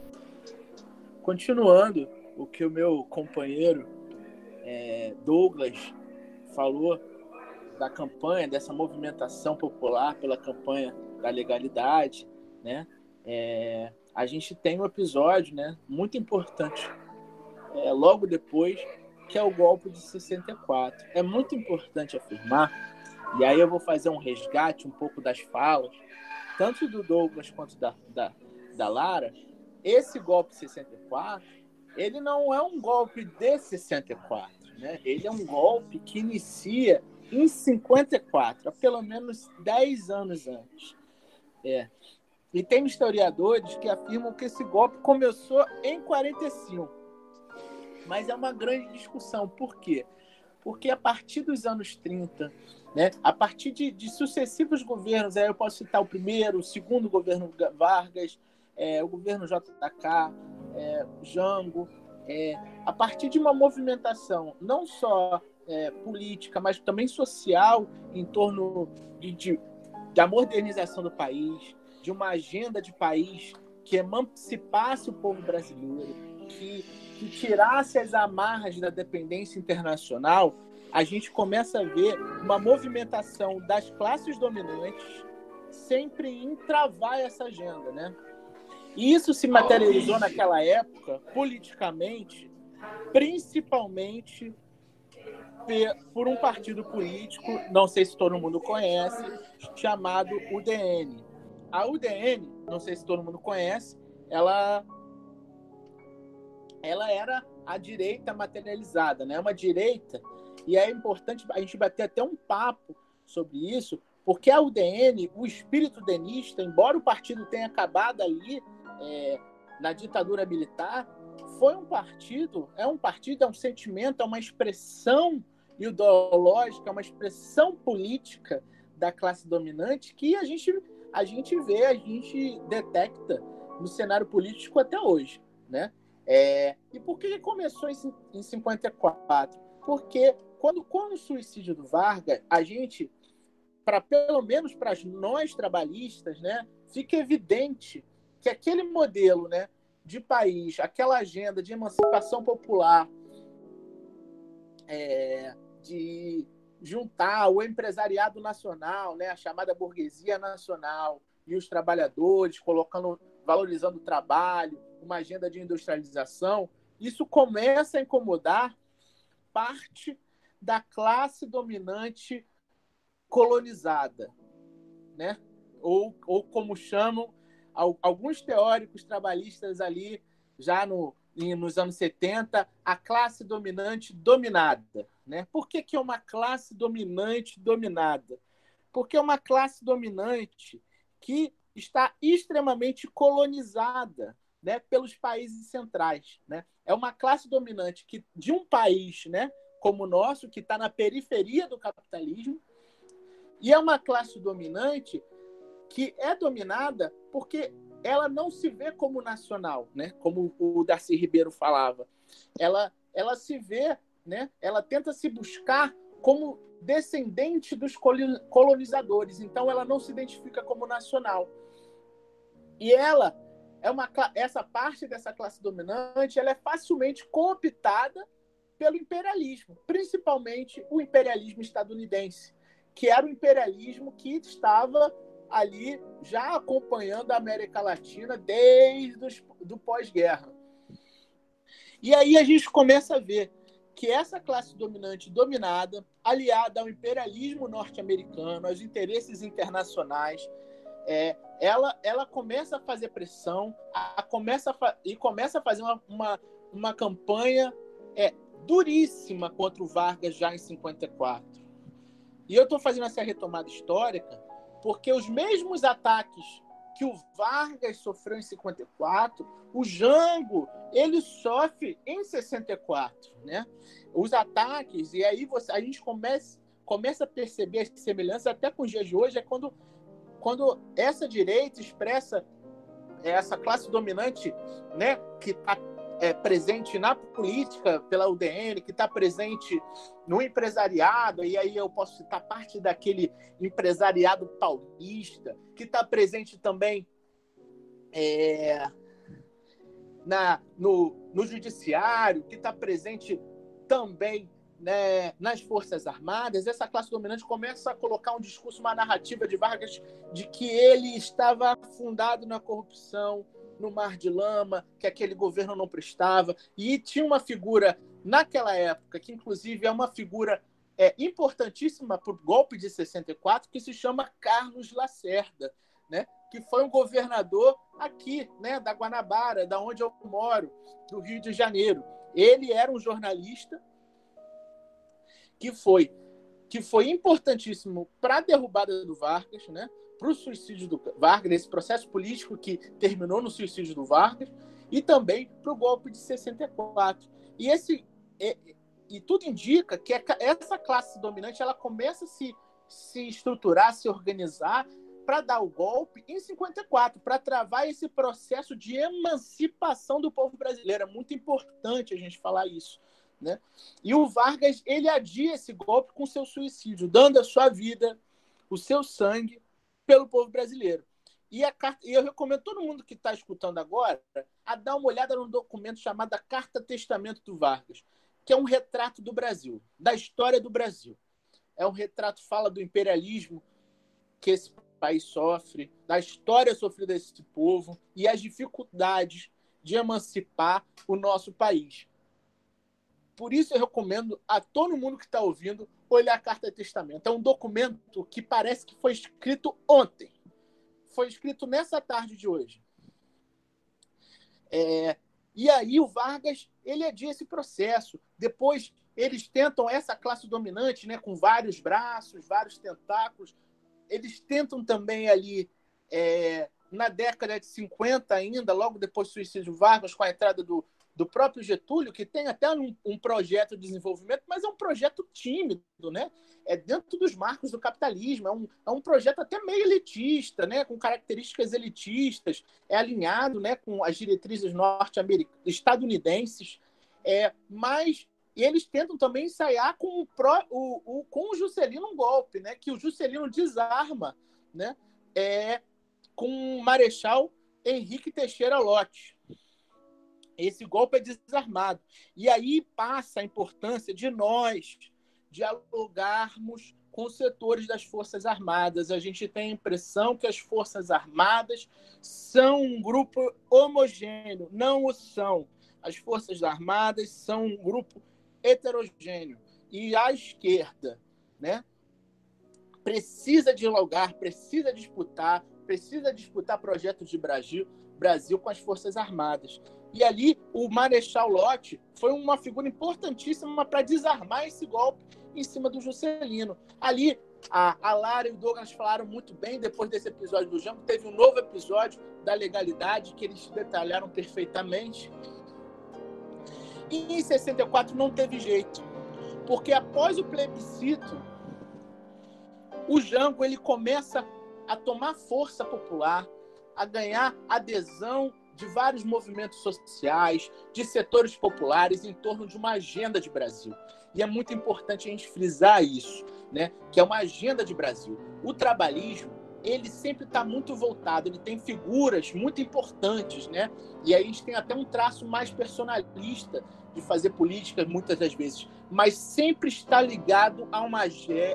Speaker 5: Continuando o que o meu companheiro é, Douglas falou da campanha, dessa movimentação popular pela campanha da legalidade, né? É, a gente tem um episódio, né, muito importante, é, logo depois, que é o golpe de 64. É muito importante afirmar, e aí eu vou fazer um resgate um pouco das falas, tanto do Douglas quanto da, da, da Lara. Esse golpe de 64, ele não é um golpe de 64, né? Ele é um golpe que inicia em 54, há pelo menos 10 anos antes. É. E tem historiadores que afirmam que esse golpe começou em 45. Mas é uma grande discussão. Por quê? Porque a partir dos anos 30, né, a partir de, de sucessivos governos, aí eu posso citar o primeiro, o segundo governo Vargas, é, o governo JK, é, Jango, é, a partir de uma movimentação não só é, política, mas também social em torno de, de, da modernização do país, de uma agenda de país que emancipasse o povo brasileiro, que, que tirasse as amarras da dependência internacional, a gente começa a ver uma movimentação das classes dominantes sempre em travar essa agenda, né? E isso se materializou naquela época, politicamente, principalmente por um partido político, não sei se todo mundo conhece, chamado UDN. A UDN, não sei se todo mundo conhece, ela ela era a direita materializada, né? Uma direita e é importante a gente bater até um papo sobre isso, porque a UDN, o espírito denista, embora o partido tenha acabado ali é, na ditadura militar, foi um partido, é um partido, é um sentimento, é uma expressão ideológica, é uma expressão política da classe dominante que a gente, a gente vê, a gente detecta no cenário político até hoje, né? É, e por que começou em, em 54? Porque quando com o suicídio do Vargas, a gente, para pelo menos para nós trabalhistas, né, fica evidente que aquele modelo, né, de país, aquela agenda de emancipação popular, é, de juntar o empresariado nacional, né, a chamada burguesia nacional e os trabalhadores, colocando, valorizando o trabalho, uma agenda de industrialização, isso começa a incomodar parte da classe dominante colonizada, né? Ou, ou como chamam alguns teóricos trabalhistas ali já no, nos anos 70, a classe dominante dominada. Né? Por que, que é uma classe dominante dominada? Porque é uma classe dominante que está extremamente colonizada né, pelos países centrais. Né? É uma classe dominante que, de um país né, como o nosso, que está na periferia do capitalismo, e é uma classe dominante que é dominada porque ela não se vê como nacional, né? Como o Darcy Ribeiro falava. Ela, ela se vê, né? Ela tenta se buscar como descendente dos colonizadores. Então ela não se identifica como nacional. E ela é uma essa parte dessa classe dominante, ela é facilmente cooptada pelo imperialismo, principalmente o imperialismo estadunidense, que era o imperialismo que estava ali já acompanhando a América Latina desde os, do pós-guerra. E aí a gente começa a ver que essa classe dominante dominada, aliada ao imperialismo norte-americano, aos interesses internacionais, é, ela, ela começa a fazer pressão a, a começa a e começa a fazer uma, uma, uma campanha é, duríssima contra o Vargas já em 54. E eu estou fazendo essa retomada histórica porque os mesmos ataques que o Vargas sofreu em 54, o Jango ele sofre em 64, né? Os ataques e aí você, a gente começa começa a perceber as semelhanças até com os dias de hoje é quando quando essa direita expressa essa classe dominante, né, que está é, presente na política pela UDN, que está presente no empresariado, e aí eu posso citar parte daquele empresariado paulista, que está presente também é, na, no, no judiciário, que está presente também né, nas Forças Armadas, essa classe dominante começa a colocar um discurso, uma narrativa de Vargas de que ele estava fundado na corrupção, no mar de lama, que aquele governo não prestava. E tinha uma figura naquela época, que inclusive é uma figura é, importantíssima para o golpe de 64, que se chama Carlos Lacerda, né? que foi um governador aqui, né, da Guanabara, da onde eu moro, do Rio de Janeiro. Ele era um jornalista que foi que foi importantíssimo para a derrubada do Vargas, né? Para o suicídio do Vargas, esse processo político que terminou no suicídio do Vargas, e também para o golpe de 64. E, esse, e, e tudo indica que essa classe dominante ela começa a se, se estruturar, se organizar para dar o golpe em 54, para travar esse processo de emancipação do povo brasileiro. É muito importante a gente falar isso. Né? E o Vargas ele adia esse golpe com seu suicídio, dando a sua vida, o seu sangue pelo povo brasileiro. E, a carta, e eu recomendo todo mundo que está escutando agora a dar uma olhada num documento chamado Carta Testamento do Vargas, que é um retrato do Brasil, da história do Brasil. É um retrato fala do imperialismo que esse país sofre, da história sofrida desse povo e as dificuldades de emancipar o nosso país. Por isso eu recomendo a todo mundo que está ouvindo olhar a Carta de Testamento. É um documento que parece que foi escrito ontem. Foi escrito nessa tarde de hoje. É, e aí o Vargas ele adia esse processo. Depois eles tentam essa classe dominante, né, com vários braços, vários tentáculos. Eles tentam também ali é, na década de 50 ainda, logo depois do suicídio Vargas, com a entrada do, do próprio Getúlio, que tem até um, um, projeto de desenvolvimento, mas é um projeto tímido, né? É dentro dos marcos do capitalismo, é um, é um projeto até meio elitista, né? Com características elitistas, é alinhado, né? Com as diretrizes norte-americanas, estadunidenses, é, mas eles tentam também ensaiar com o, pró, o, o, com o Juscelino um golpe, né? Que o Juscelino desarma, né? É, com o Marechal Henrique Teixeira Lott esse golpe é desarmado. E aí passa a importância de nós dialogarmos com os setores das Forças Armadas. A gente tem a impressão que as Forças Armadas são um grupo homogêneo. Não o são. As Forças Armadas são um grupo heterogêneo. E a esquerda né, precisa dialogar, precisa disputar, precisa disputar projetos de Brasil, Brasil com as Forças Armadas. E ali o Marechal Lott foi uma figura importantíssima para desarmar esse golpe em cima do Juscelino. Ali a, a Lara e o Douglas falaram muito bem depois desse episódio do Jango. Teve um novo episódio da legalidade que eles detalharam perfeitamente. E em 64 não teve jeito, porque após o plebiscito, o Jango ele começa a tomar força popular, a ganhar adesão de vários movimentos sociais, de setores populares em torno de uma agenda de Brasil. E é muito importante a gente frisar isso, né? que é uma agenda de Brasil. O trabalhismo, ele sempre está muito voltado, ele tem figuras muito importantes, né? E aí a gente tem até um traço mais personalista de fazer política muitas das vezes, mas sempre está ligado a uma,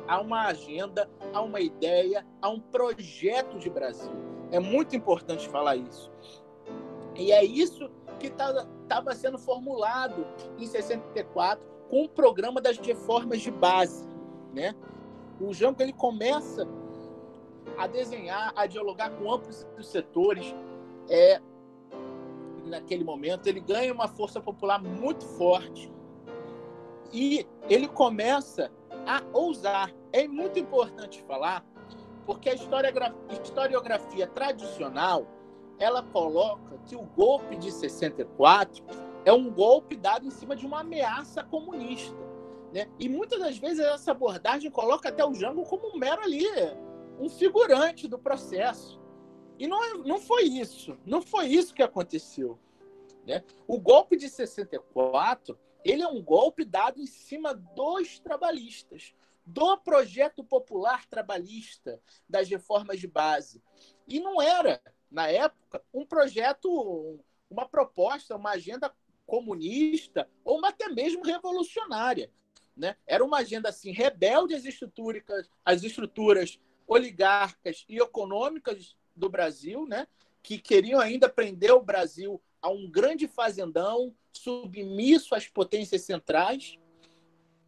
Speaker 5: a uma agenda, a uma ideia, a um projeto de Brasil. É muito importante falar isso. E é isso que estava tá, sendo formulado em 64 com o programa das reformas de base. Né? O Janko ele começa a desenhar, a dialogar com amplos setores. É, naquele momento, ele ganha uma força popular muito forte e ele começa a ousar. É muito importante falar Porque a historiografia tradicional ela coloca que o golpe de 64 é um golpe dado em cima de uma ameaça comunista. Né? E muitas das vezes essa abordagem coloca até o Jango como um mero ali, um figurante do processo. E não, é, não foi isso. Não foi isso que aconteceu. Né? O golpe de 64 ele é um golpe dado em cima dos trabalhistas, do projeto popular trabalhista, das reformas de base. E não era, na época, um projeto, uma proposta, uma agenda comunista ou uma até mesmo revolucionária. Né? Era uma agenda assim rebelde às estruturas, às estruturas oligarcas e econômicas do Brasil, né? que queriam ainda prender o Brasil a um grande fazendão submisso às potências centrais,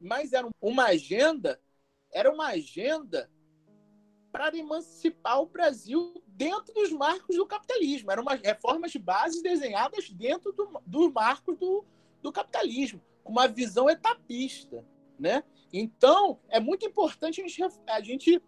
Speaker 5: mas era uma agenda, era uma agenda para emancipar o Brasil dentro dos marcos do capitalismo. Eram umas reformas de base desenhadas dentro do, do marco do, do capitalismo, com uma visão etapista. Né? Então, é muito importante a gente, a gente,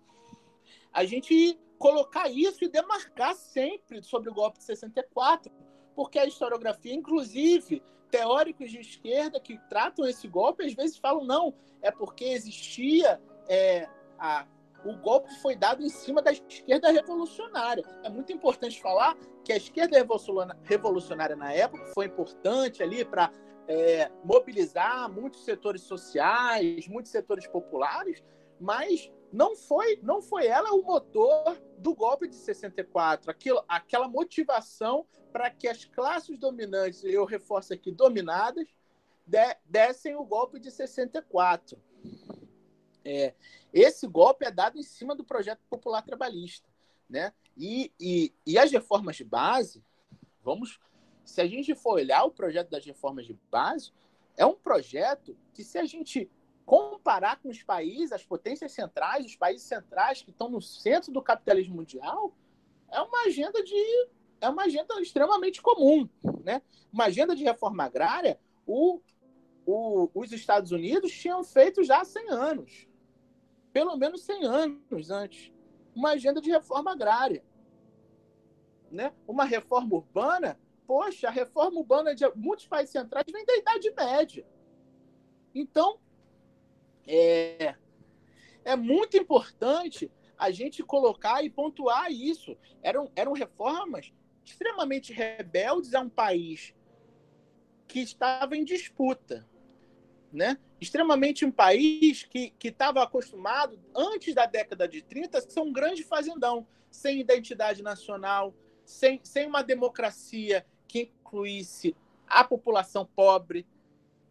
Speaker 5: a gente colocar isso e demarcar sempre sobre o golpe de 64, porque a historiografia, inclusive, teóricos de esquerda que tratam esse golpe, às vezes falam, não, é porque existia é, a, o golpe foi dado em cima da esquerda revolucionária. É muito importante falar que a esquerda revolucionária na época foi importante ali para é, mobilizar muitos setores sociais, muitos setores populares, mas não foi, não foi ela o motor do golpe de 64, aquilo, aquela motivação para que as classes dominantes, eu reforço aqui, dominadas, de, dessem o golpe de 64. É, esse golpe é dado em cima do projeto popular trabalhista. Né? E, e, e as reformas de base, vamos se a gente for olhar o projeto das reformas de base, é um projeto que, se a gente comparar com os países, as potências centrais, os países centrais que estão no centro do capitalismo mundial, é uma agenda de é uma agenda extremamente comum, né? Uma agenda de reforma agrária, o, o, os Estados Unidos tinham feito já há 100 anos, pelo menos 100 anos antes, uma agenda de reforma agrária, né? Uma reforma urbana Poxa, a reforma urbana de muitos países centrais vem da Idade Média. Então, é, é muito importante a gente colocar e pontuar isso. Eram, eram reformas extremamente rebeldes a um país que estava em disputa. Né? Extremamente um país que estava acostumado, antes da década de 30, a ser um grande fazendão, sem identidade nacional, sem, sem uma democracia que incluísse a população pobre,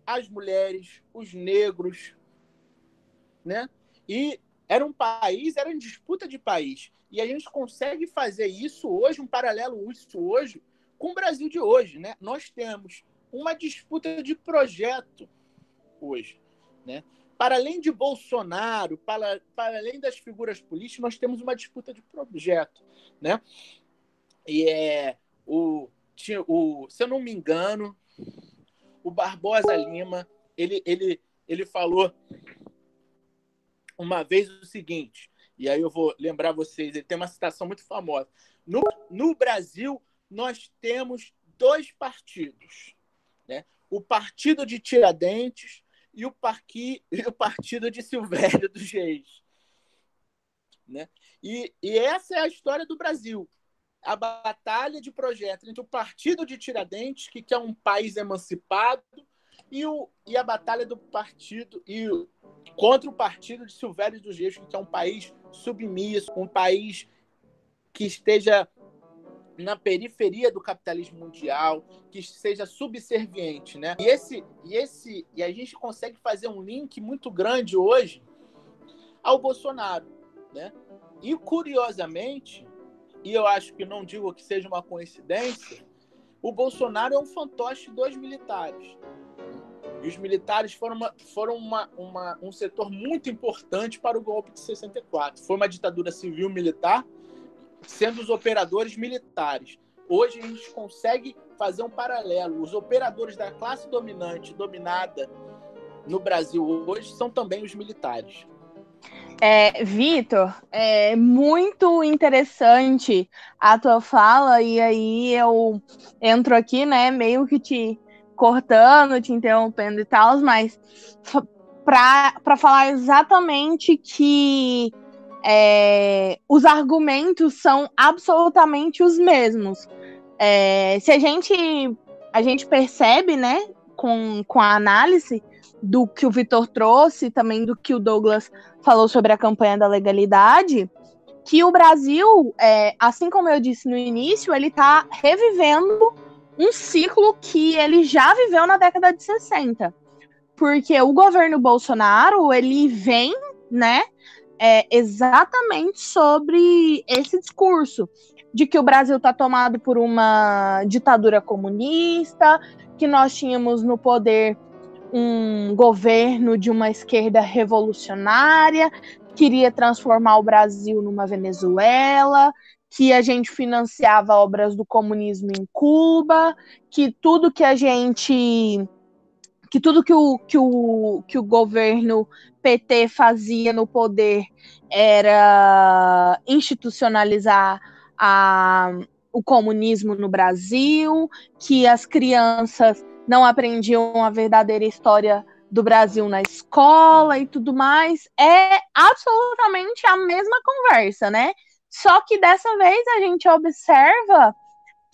Speaker 5: as mulheres, os negros, né? E era um país, era em disputa de país. E a gente consegue fazer isso hoje, um paralelo isso hoje, com o Brasil de hoje, né? Nós temos uma disputa de projeto hoje, né? Para além de Bolsonaro, para, para além das figuras políticas, nós temos uma disputa de projeto, né? E é o o, se eu não me engano, o Barbosa Lima, ele, ele, ele falou uma vez o seguinte, e aí eu vou lembrar vocês, ele tem uma citação muito famosa. No, no Brasil, nós temos dois partidos, né? o Partido de Tiradentes e o, parqui, e o Partido de Silvério dos Reis. Né? E, e essa é a história do Brasil a batalha de projeto entre o Partido de Tiradentes, que quer um país emancipado, e, o, e a batalha do partido e contra o partido de Silvério dos Reis, que quer um país submisso, um país que esteja na periferia do capitalismo mundial, que seja subserviente, né? E esse e esse e a gente consegue fazer um link muito grande hoje ao Bolsonaro, né? E curiosamente, e eu acho que não digo que seja uma coincidência, o Bolsonaro é um fantoche dos militares. E os militares foram, uma, foram uma, uma, um setor muito importante para o golpe de 64. Foi uma ditadura civil-militar, sendo os operadores militares. Hoje a gente consegue fazer um paralelo. Os operadores da classe dominante, dominada no Brasil hoje, são também os militares.
Speaker 3: É, Vitor, é muito interessante a tua fala, e aí eu entro aqui, né, meio que te cortando, te interrompendo e tal, mas para falar exatamente que é, os argumentos são absolutamente os mesmos. É, se a gente a gente percebe, né, com, com a análise do que o Vitor trouxe, também do que o Douglas falou sobre a campanha da legalidade, que o Brasil, é, assim como eu disse no início, ele está revivendo um ciclo que ele já viveu na década de 60. Porque o governo Bolsonaro, ele vem, né, é, exatamente sobre esse discurso de que o Brasil está tomado por uma ditadura comunista, que nós tínhamos no poder um governo de uma esquerda revolucionária, queria transformar o Brasil numa Venezuela, que a gente financiava obras do comunismo em Cuba, que tudo que a gente que tudo que o, que o, que o governo PT fazia no poder era institucionalizar a, o comunismo no Brasil, que as crianças não aprendiam a verdadeira história do Brasil na escola e tudo mais. É absolutamente a mesma conversa, né? Só que dessa vez a gente observa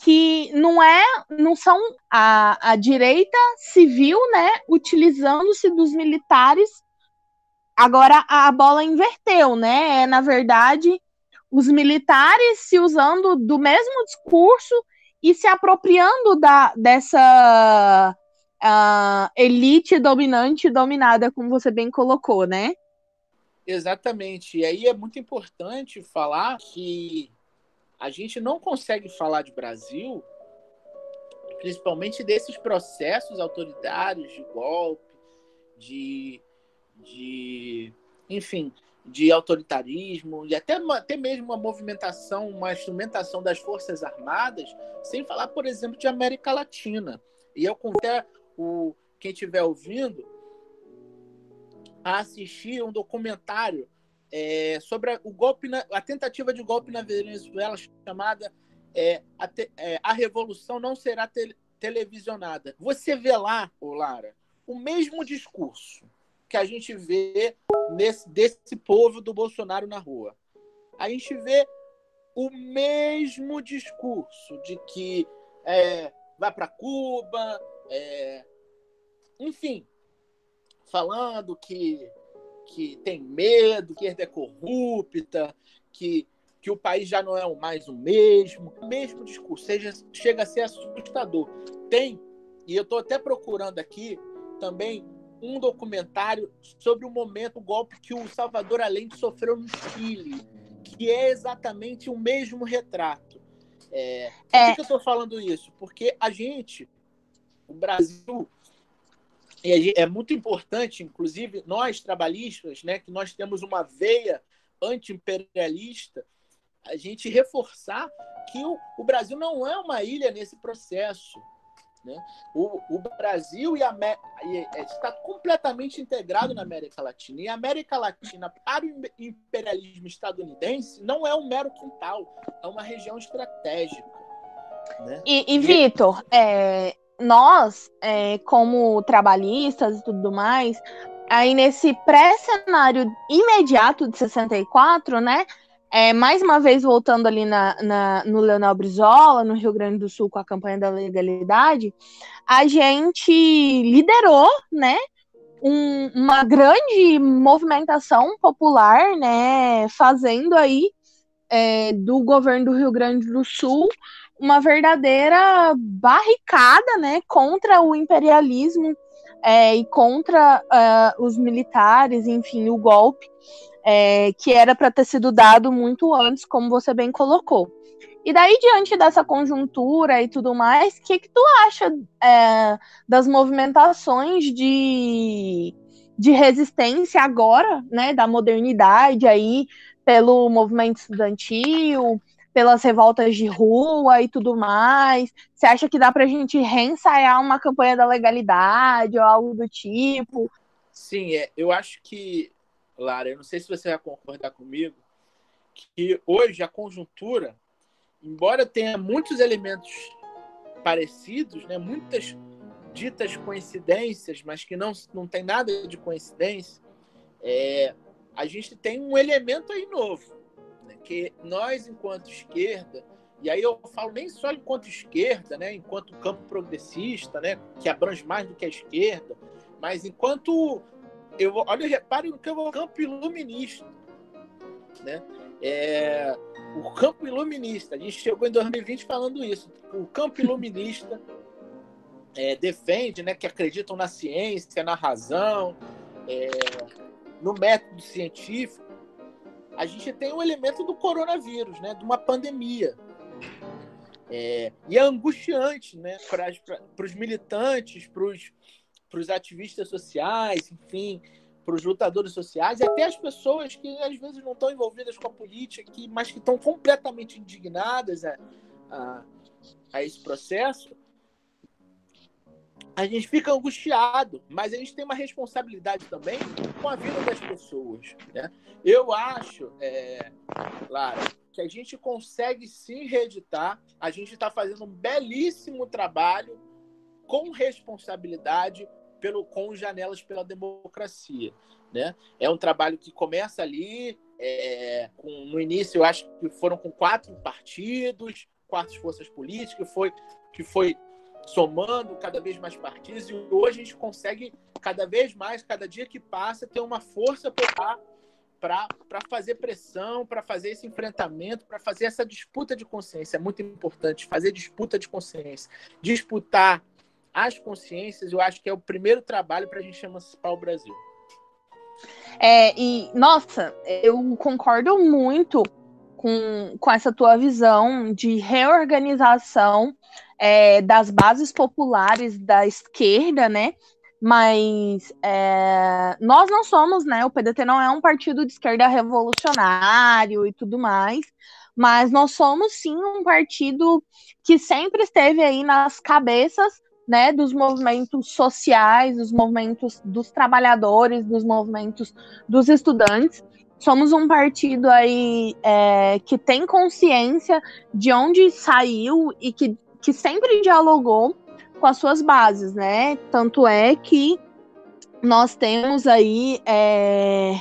Speaker 3: que não é, não são a, a direita civil, né, utilizando-se dos militares. Agora a bola inverteu, né? É, na verdade, os militares se usando do mesmo discurso e se apropriando da, dessa uh, elite dominante dominada, como você bem colocou, né?
Speaker 5: Exatamente. E aí é muito importante falar que a gente não consegue falar de Brasil, principalmente desses processos autoritários de golpe, de, de enfim, de autoritarismo e até, até mesmo uma movimentação, uma instrumentação das Forças Armadas, sem falar, por exemplo, de América Latina. E eu até o quem estiver ouvindo a assistir um documentário é, sobre o golpe, na, a tentativa de golpe na Venezuela chamada é, a, te, é, a, Revolução Não Será te, Televisionada. Você vê lá, ô Lara, o mesmo discurso que a gente vê nesse, desse povo do Bolsonaro na rua. A gente vê o mesmo discurso de que é, vai para Cuba, é, enfim, falando que, que tem medo, que é corrupta, que, que o país já não é mais o mesmo. O mesmo discurso, seja, chega a ser assustador. Tem, e eu estou até procurando aqui também um documentário sobre o momento, o golpe que o Salvador Allende sofreu no Chile, que é exatamente o mesmo retrato. É, por é. que eu estou falando isso? Porque a gente, o Brasil, e é muito importante, inclusive nós trabalhistas, né, que nós temos uma veia anti-imperialista, a gente reforçar que o, o, Brasil não é uma ilha nesse processo. Né? O, o Brasil e a, e, é, está completamente integrado na América Latina. E a América Latina, para o imperialismo estadunidense, não é um mero quintal, é uma região estratégica. Né?
Speaker 3: E, e Vitor, é, nós, é, como trabalhistas e tudo mais, aí nesse pré-cenário imediato de 64, né? É, mais uma vez voltando ali na, na, no Leonel Brizola, no Rio Grande do Sul, com a campanha da legalidade, a gente liderou, né, um, uma grande movimentação popular, né, fazendo aí é, do governo do Rio Grande do Sul uma verdadeira barricada né, contra o imperialismo é, e contra uh, os militares, enfim, o golpe, é, que era para ter sido dado muito antes, como você bem colocou. E daí, diante dessa conjuntura e tudo mais, o que, que tu acha é, das movimentações de, de resistência agora, né, da modernidade aí, pelo movimento estudantil, pelas revoltas de rua e tudo mais? Você acha que dá para a gente reensaiar uma campanha da legalidade ou algo do tipo?
Speaker 5: Sim, é, eu acho que Lara, eu não sei se você vai concordar comigo, que hoje a conjuntura, embora tenha muitos elementos parecidos, né, muitas ditas coincidências, mas que não, não tem nada de coincidência, é, a gente tem um elemento aí novo, né, que nós, enquanto esquerda, e aí eu falo nem só enquanto esquerda, né, enquanto campo progressista, né, que abrange mais do que a esquerda, mas enquanto eu olha, repare no que eu vou campo iluminista, né? É, o campo iluminista, a gente chegou em 2020 falando isso. O campo iluminista é, defende, né, que acreditam na ciência, na razão, é, no método científico. A gente tem um elemento do coronavírus, né, de uma pandemia. É, e é angustiante né, para os militantes, para os ativistas sociais, enfim, para os lutadores sociais e até as pessoas que às vezes não estão envolvidas com a política, que, mas que estão completamente indignadas a, a, a esse processo, a gente fica angustiado, mas a gente tem uma responsabilidade também com a vida das pessoas. Né? Eu acho, é, Lara, que a gente consegue sim reeditar, a gente está fazendo um belíssimo trabalho com responsabilidade pelo, com janelas pela democracia. Né? É um trabalho que começa ali, é, com, no início eu acho que foram com quatro partidos, quatro forças políticas, foi, que foi somando cada vez mais partidos, e hoje a gente consegue cada vez mais, cada dia que passa, ter uma força popular para fazer pressão, para fazer esse enfrentamento, para fazer essa disputa de consciência. É muito importante fazer disputa de consciência. Disputar as consciências, eu acho que é o primeiro trabalho para a gente emancipar o Brasil.
Speaker 3: É, e, nossa, eu concordo muito com, com essa tua visão de reorganização é, das bases populares da esquerda, né? Mas é, nós não somos, né? O PDT não é um partido de esquerda revolucionário e tudo mais, mas nós somos sim um partido que sempre esteve aí nas cabeças né, dos movimentos sociais, dos movimentos dos trabalhadores, dos movimentos dos estudantes. Somos um partido aí é, que tem consciência de onde saiu e que, que sempre dialogou com as suas bases, né? Tanto é que nós temos aí é,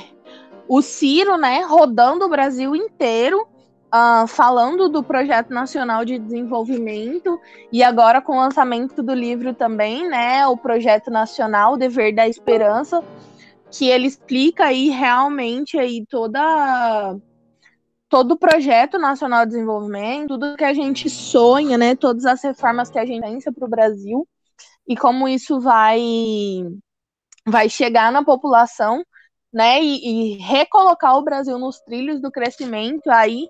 Speaker 3: o Ciro, né, rodando o Brasil inteiro uh, falando do Projeto Nacional de Desenvolvimento e agora com o lançamento do livro também, né, o Projeto Nacional Dever da Esperança, que ele explica aí realmente aí toda todo o projeto nacional de desenvolvimento, tudo que a gente sonha, né, todas as reformas que a gente pensa para o Brasil e como isso vai vai chegar na população, né, e, e, recolocar o Brasil nos trilhos do crescimento aí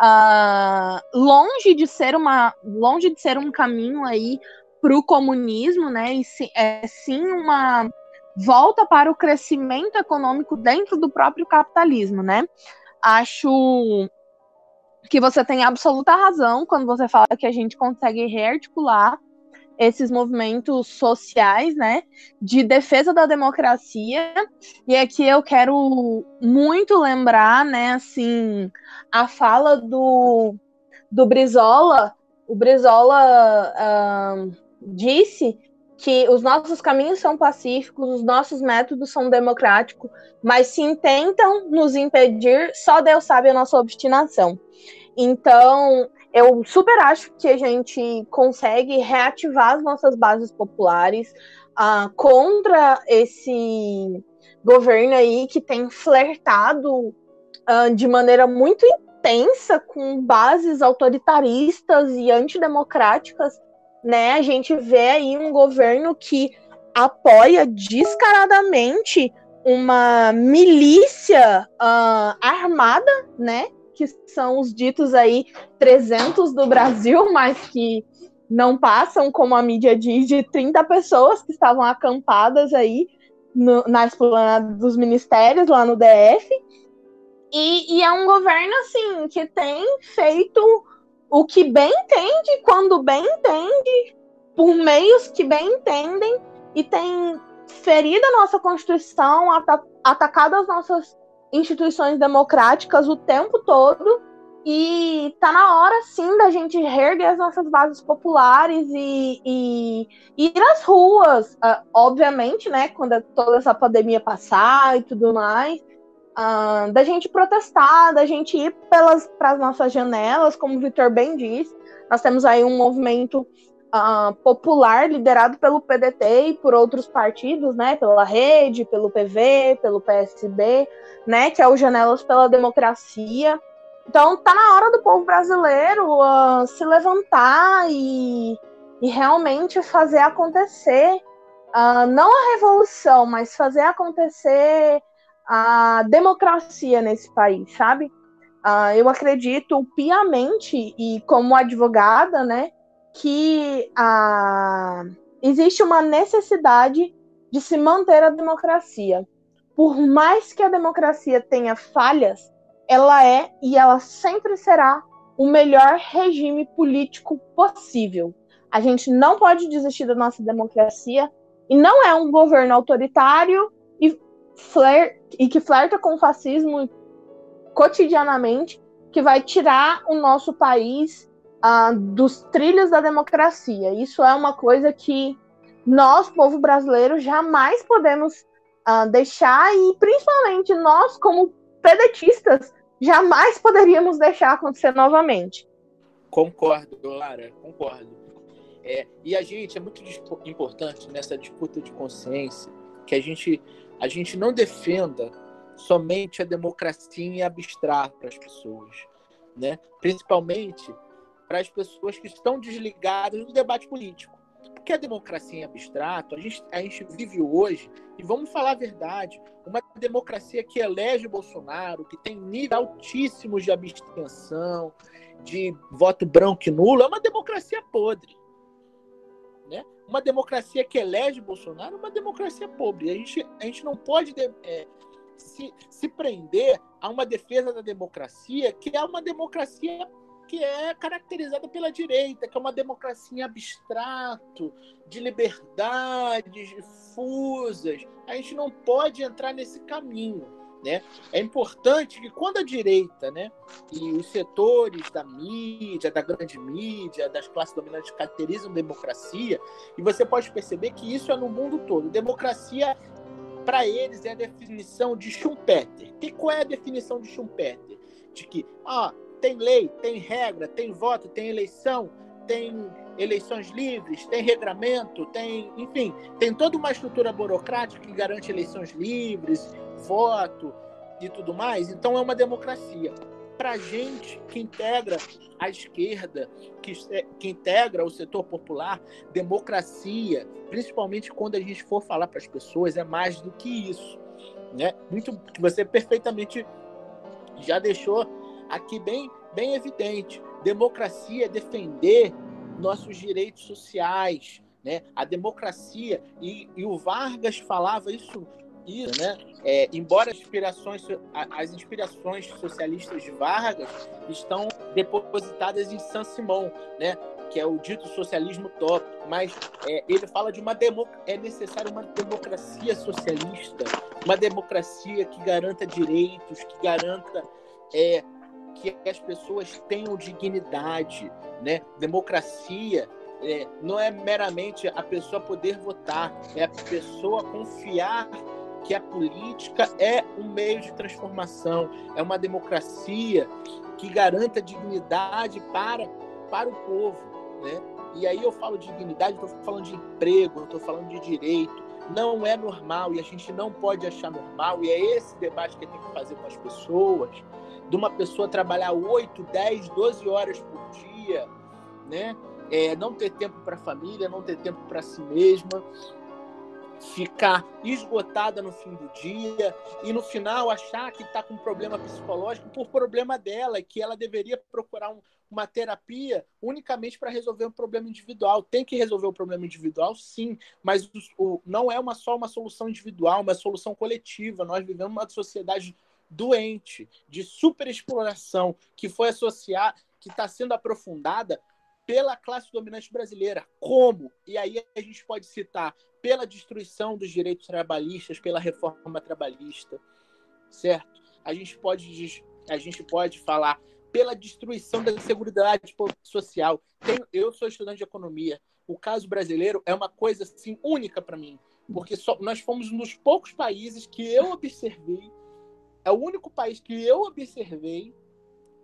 Speaker 3: uh, longe de ser uma longe de ser um caminho aí para o comunismo, né? E se, é sim uma volta para o crescimento econômico dentro do próprio capitalismo, né? Acho que você tem absoluta razão quando você fala que a gente consegue rearticular esses movimentos sociais, né, de defesa da democracia. E aqui eu quero muito lembrar, né, assim, a fala do, do Brizola. O Brizola uh, disse que os nossos caminhos são pacíficos, os nossos métodos são democráticos, mas se intentam nos impedir, só Deus sabe a nossa obstinação. Então, eu super acho que a gente consegue reativar as nossas bases populares uh, contra esse governo aí que tem flertado uh, de maneira muito intensa com bases autoritaristas e antidemocráticas, né? A gente vê aí um governo que apoia descaradamente uma milícia uh, armada, né? que são os ditos aí 300 do Brasil, mas que não passam, como a mídia diz, de 30 pessoas que estavam acampadas aí no, na esplanada dos ministérios lá no DF. E, e, é um governo, assim, que tem feito o que bem entende, quando bem entende, por meios que bem entendem, e tem ferido a nossa Constituição, atacado as nossas instituições democráticas o tempo todo e tá na hora, sim, da gente reerguer as nossas bases populares e, e, e ir às ruas, uh, obviamente, né, quando toda essa pandemia passar e tudo mais, uh, da gente protestar, da gente ir para as nossas janelas, como o Vitor bem disse. Nós temos aí um movimento uh, popular liderado pelo PDT e por outros partidos, né, pela Rede, pelo PV, pelo PSB, né, que é o Janelas pela Democracia. Então tá na hora do povo brasileiro uh, se levantar e, e, realmente fazer acontecer, uh, não a revolução, mas fazer acontecer a democracia nesse país, sabe? Uh, eu acredito piamente e como advogada, né, que existe uma necessidade de se manter a democracia. Por mais que a democracia tenha falhas, ela é e ela sempre será o melhor regime político possível. A gente não pode desistir da nossa democracia e não é um governo autoritário e, fler e que flerta com o fascismo cotidianamente que vai tirar o nosso país uh, dos trilhos da democracia. Isso é uma coisa que nós, povo brasileiro, jamais podemos uh, deixar e principalmente nós, como pedetistas, jamais poderíamos deixar acontecer novamente.
Speaker 5: Concordo, Lara, concordo. É, e a gente é muito importante nessa disputa de consciência que a gente, a gente não defenda somente a democracia em abstrato para as pessoas, né? principalmente para as pessoas que estão desligadas do debate político. Porque a democracia em abstrato, a gente, a gente vive hoje, e vamos falar a verdade, uma democracia que elege Bolsonaro, que tem nível altíssimos de abstenção, de voto branco e nulo, é uma democracia podre. Né? Uma democracia que elege Bolsonaro é uma democracia pobre. A gente, a gente não pode é, se, se prender a uma defesa da democracia que é uma democracia que é caracterizada pela direita, que é uma democracia em abstrato, de liberdades difusas. A gente não pode entrar nesse caminho. Né? É importante que quando a direita né, e os setores da mídia, da grande mídia, das classes dominantes caracterizam democracia, e você pode perceber que isso é no mundo todo. Democracia, para eles, é a definição de Schumpeter. E qual é a definição de Schumpeter? De que ah, tem lei, tem regra, tem voto, tem eleição, tem eleições livres, tem regramento, tem, enfim, tem toda uma estrutura burocrática que garante eleições livres, voto e tudo mais. Então é uma democracia. Para gente que integra a esquerda, que, é, que integra o setor popular, democracia, principalmente quando a gente for falar para as pessoas, é mais do que isso. Né? Muito que você perfeitamente já deixou aqui bem, bem evidente. Democracia é defender nossos direitos sociais, né? A democracia e, e o Vargas falava isso, isso, né? É, embora as inspirações, as inspirações socialistas de Vargas estão depositadas em San Simão, né? Que é o dito socialismo top, mas é, ele fala de uma demo, é necessário uma democracia socialista, uma democracia que garanta direitos, que garanta é, que as pessoas tenham dignidade, né? Democracia é, não é meramente a pessoa poder votar, é a pessoa confiar que a política é um meio de transformação, é uma democracia que garanta dignidade para, para o povo, né? E aí eu falo de dignidade, estou falando de emprego, estou falando de direito. Não é normal e a gente não pode achar normal, e é esse debate que tem que fazer com as pessoas, de uma pessoa trabalhar 8, 10, 12 horas por dia, né? É, não ter tempo para a família, não ter tempo para si mesma, ficar esgotada no fim do dia e no final achar que está com problema psicológico por problema dela que ela deveria procurar um, uma terapia unicamente para resolver um problema individual. Tem que resolver o problema individual, sim, mas o, o, não é uma só uma solução individual, uma solução coletiva. Nós vivemos uma sociedade doente, de superexploração, que foi associada, que está sendo aprofundada pela classe dominante brasileira. Como? E aí a gente pode citar pela destruição dos direitos trabalhistas, pela reforma trabalhista, certo? A gente pode, a gente pode falar pela destruição da seguridade social. Eu sou estudante de economia. O caso brasileiro é uma coisa assim única para mim, porque só, nós fomos um dos poucos países que eu observei, é o único país que eu observei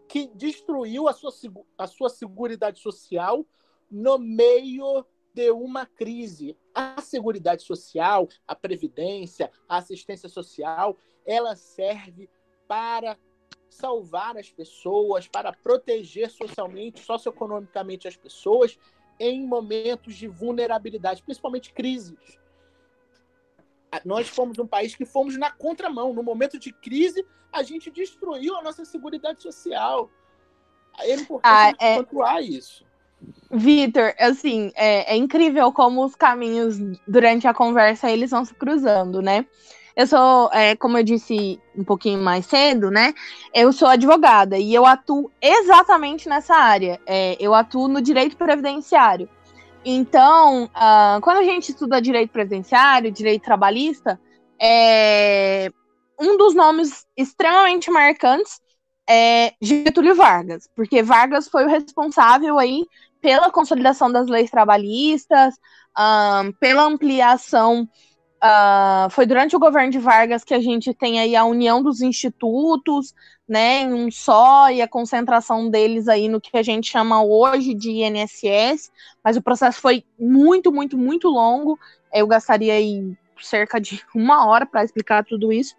Speaker 5: que destruiu a sua, a sua seguridade social no meio de uma crise. A seguridade social, a previdência, a assistência social, ela serve para salvar as pessoas, para proteger socialmente, socioeconomicamente as pessoas em momentos de vulnerabilidade, principalmente crises. Nós fomos um país que fomos na contramão. No momento de crise, a gente destruiu a nossa seguridade social. É importante ah, é... pontuar isso.
Speaker 3: Vitor, assim, é, é, incrível como os caminhos durante a conversa eles vão se cruzando, né? Eu sou, é, como eu disse um pouquinho mais cedo, né? Eu sou advogada e eu atuo exatamente nessa área. É, eu atuo no direito previdenciário. Então, uh, quando a gente estuda direito previdenciário, direito trabalhista, é, um dos nomes extremamente marcantes é Getúlio Vargas, porque Vargas foi o responsável aí pela consolidação das leis trabalhistas, um, pela ampliação. Uh, foi durante o governo de Vargas que a gente tem aí a união dos institutos, né, em um só, e a concentração deles aí no que a gente chama hoje de INSS, mas o processo foi muito, muito, muito longo. Eu gastaria aí cerca de uma hora para explicar tudo isso.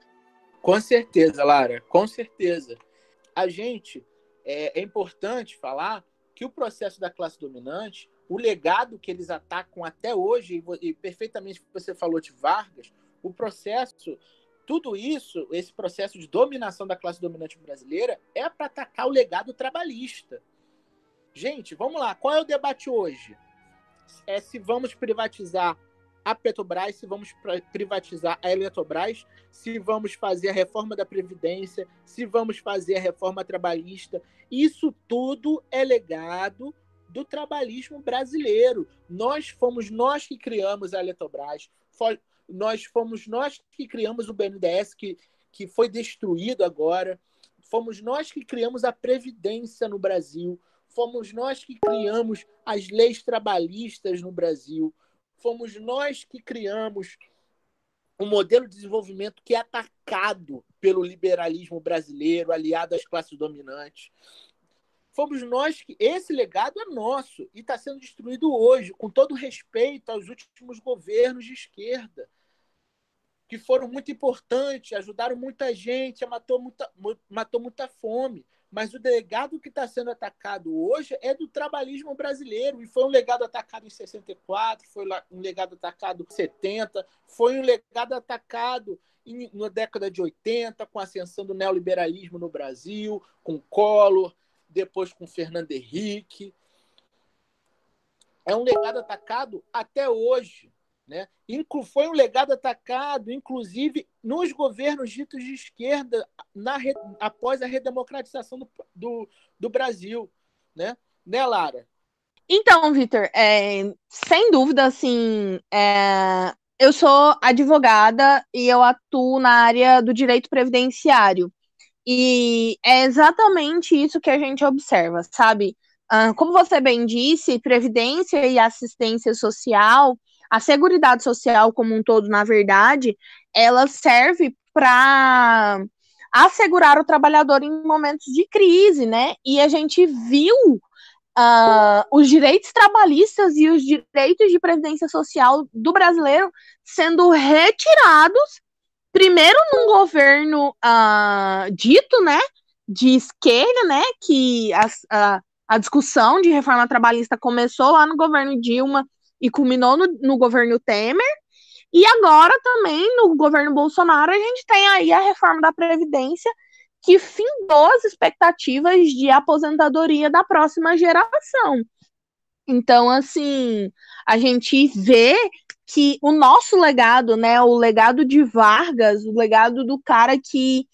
Speaker 5: Com certeza, Lara, com certeza. A gente é, é importante falar que o processo da classe dominante, o legado que eles atacam até hoje, e, e perfeitamente você falou de Vargas, o processo, tudo isso, esse processo de dominação da classe dominante brasileira, é para atacar o legado trabalhista. Gente, vamos lá, qual é o debate hoje? É se vamos privatizar a Petrobras, se vamos privatizar a Eletrobras, se vamos fazer a reforma da Previdência, se vamos fazer a reforma trabalhista. Isso tudo é legado do trabalhismo brasileiro. Nós fomos nós que criamos a Eletrobras, nós fomos nós que criamos o BNDES, que, que foi destruído agora, fomos nós que criamos a Previdência no Brasil, fomos nós que criamos as leis trabalhistas no Brasil fomos nós que criamos um modelo de desenvolvimento que é atacado pelo liberalismo brasileiro, aliado às classes dominantes. Fomos nós que. Esse legado é nosso e está sendo destruído hoje, com todo respeito aos últimos governos de esquerda, que foram muito importantes, ajudaram muita gente, matou muita, matou muita fome. Mas o legado que está sendo atacado hoje é do trabalhismo brasileiro. E foi um legado atacado em 64, foi um legado atacado em 70, foi um legado atacado em, na década de 80, com a ascensão do neoliberalismo no Brasil, com Collor, depois com Fernando Henrique. É um legado atacado até hoje. Né? Foi um legado atacado, inclusive, nos governos ditos de esquerda na, após a redemocratização do, do, do Brasil. Né? né, Lara?
Speaker 3: Então, Vitor, é, sem dúvida, assim, é, eu sou advogada e eu atuo na área do direito previdenciário. E é exatamente isso que a gente observa, sabe? Ah, como você bem disse, previdência e assistência social a Seguridade Social como um todo, na verdade, ela serve para assegurar o trabalhador em momentos de crise, né? E a gente viu uh, os direitos trabalhistas e os direitos de previdência social do brasileiro sendo retirados, primeiro num governo uh, dito, né, de esquerda, né, que a, a, discussão de reforma trabalhista começou lá no governo Dilma e culminou no, no governo Temer. E agora também no governo Bolsonaro a gente tem aí a reforma da Previdência que findou as expectativas de aposentadoria da próxima geração. Então, assim, a gente vê que o nosso legado, né, o legado de Vargas, o legado do cara que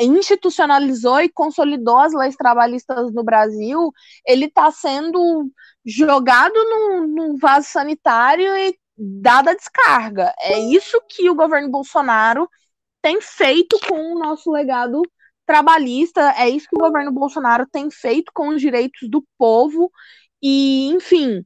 Speaker 3: institucionalizou e consolidou as leis trabalhistas no Brasil, ele está sendo jogado no, no vaso sanitário e dada a descarga. É isso que o governo Bolsonaro tem feito com o nosso legado trabalhista, é isso que o governo Bolsonaro tem feito com os direitos do povo, e, enfim,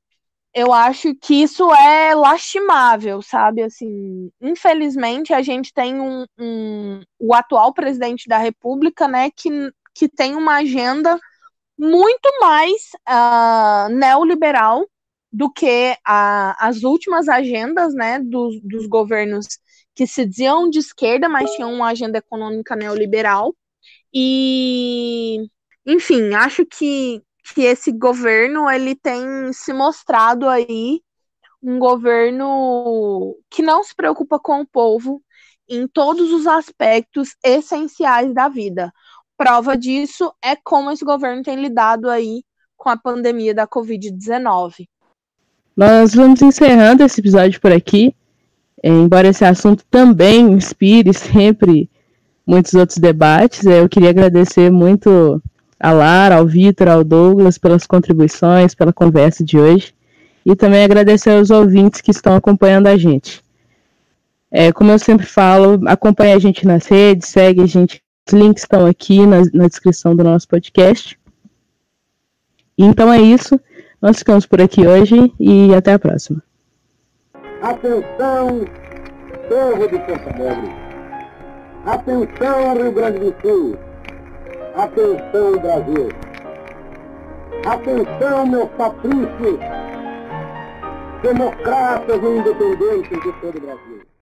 Speaker 3: eu acho que isso é lastimável, sabe? Assim, infelizmente, a gente tem um, um, o atual presidente da República, né, que, que tem uma agenda muito mais uh, neoliberal do que a, as últimas agendas, né, dos, dos governos que se diziam de esquerda, mas tinham uma agenda econômica neoliberal. E, enfim, acho que, que esse governo ele tem se mostrado aí um governo que não se preocupa com o povo em todos os aspectos essenciais da vida. Prova disso é como esse governo tem lidado aí com a pandemia da Covid-19.
Speaker 2: Nós vamos encerrando esse episódio por aqui. É, embora esse assunto também inspire sempre muitos outros debates, é, eu queria agradecer muito a Lara, ao Vitor, ao Douglas pelas contribuições, pela conversa de hoje. E também agradecer aos ouvintes que estão acompanhando a gente. É, como eu sempre falo, acompanhe a gente nas redes, segue a gente. Os links estão aqui na, na descrição do nosso podcast. Então é isso. Nós ficamos por aqui hoje e até a próxima.
Speaker 1: Atenção, povo de Porto. Atenção, Rio Grande do Sul. Atenção, Brasil. Atenção, meus patrícios, democratas e independentes de todo o Brasil.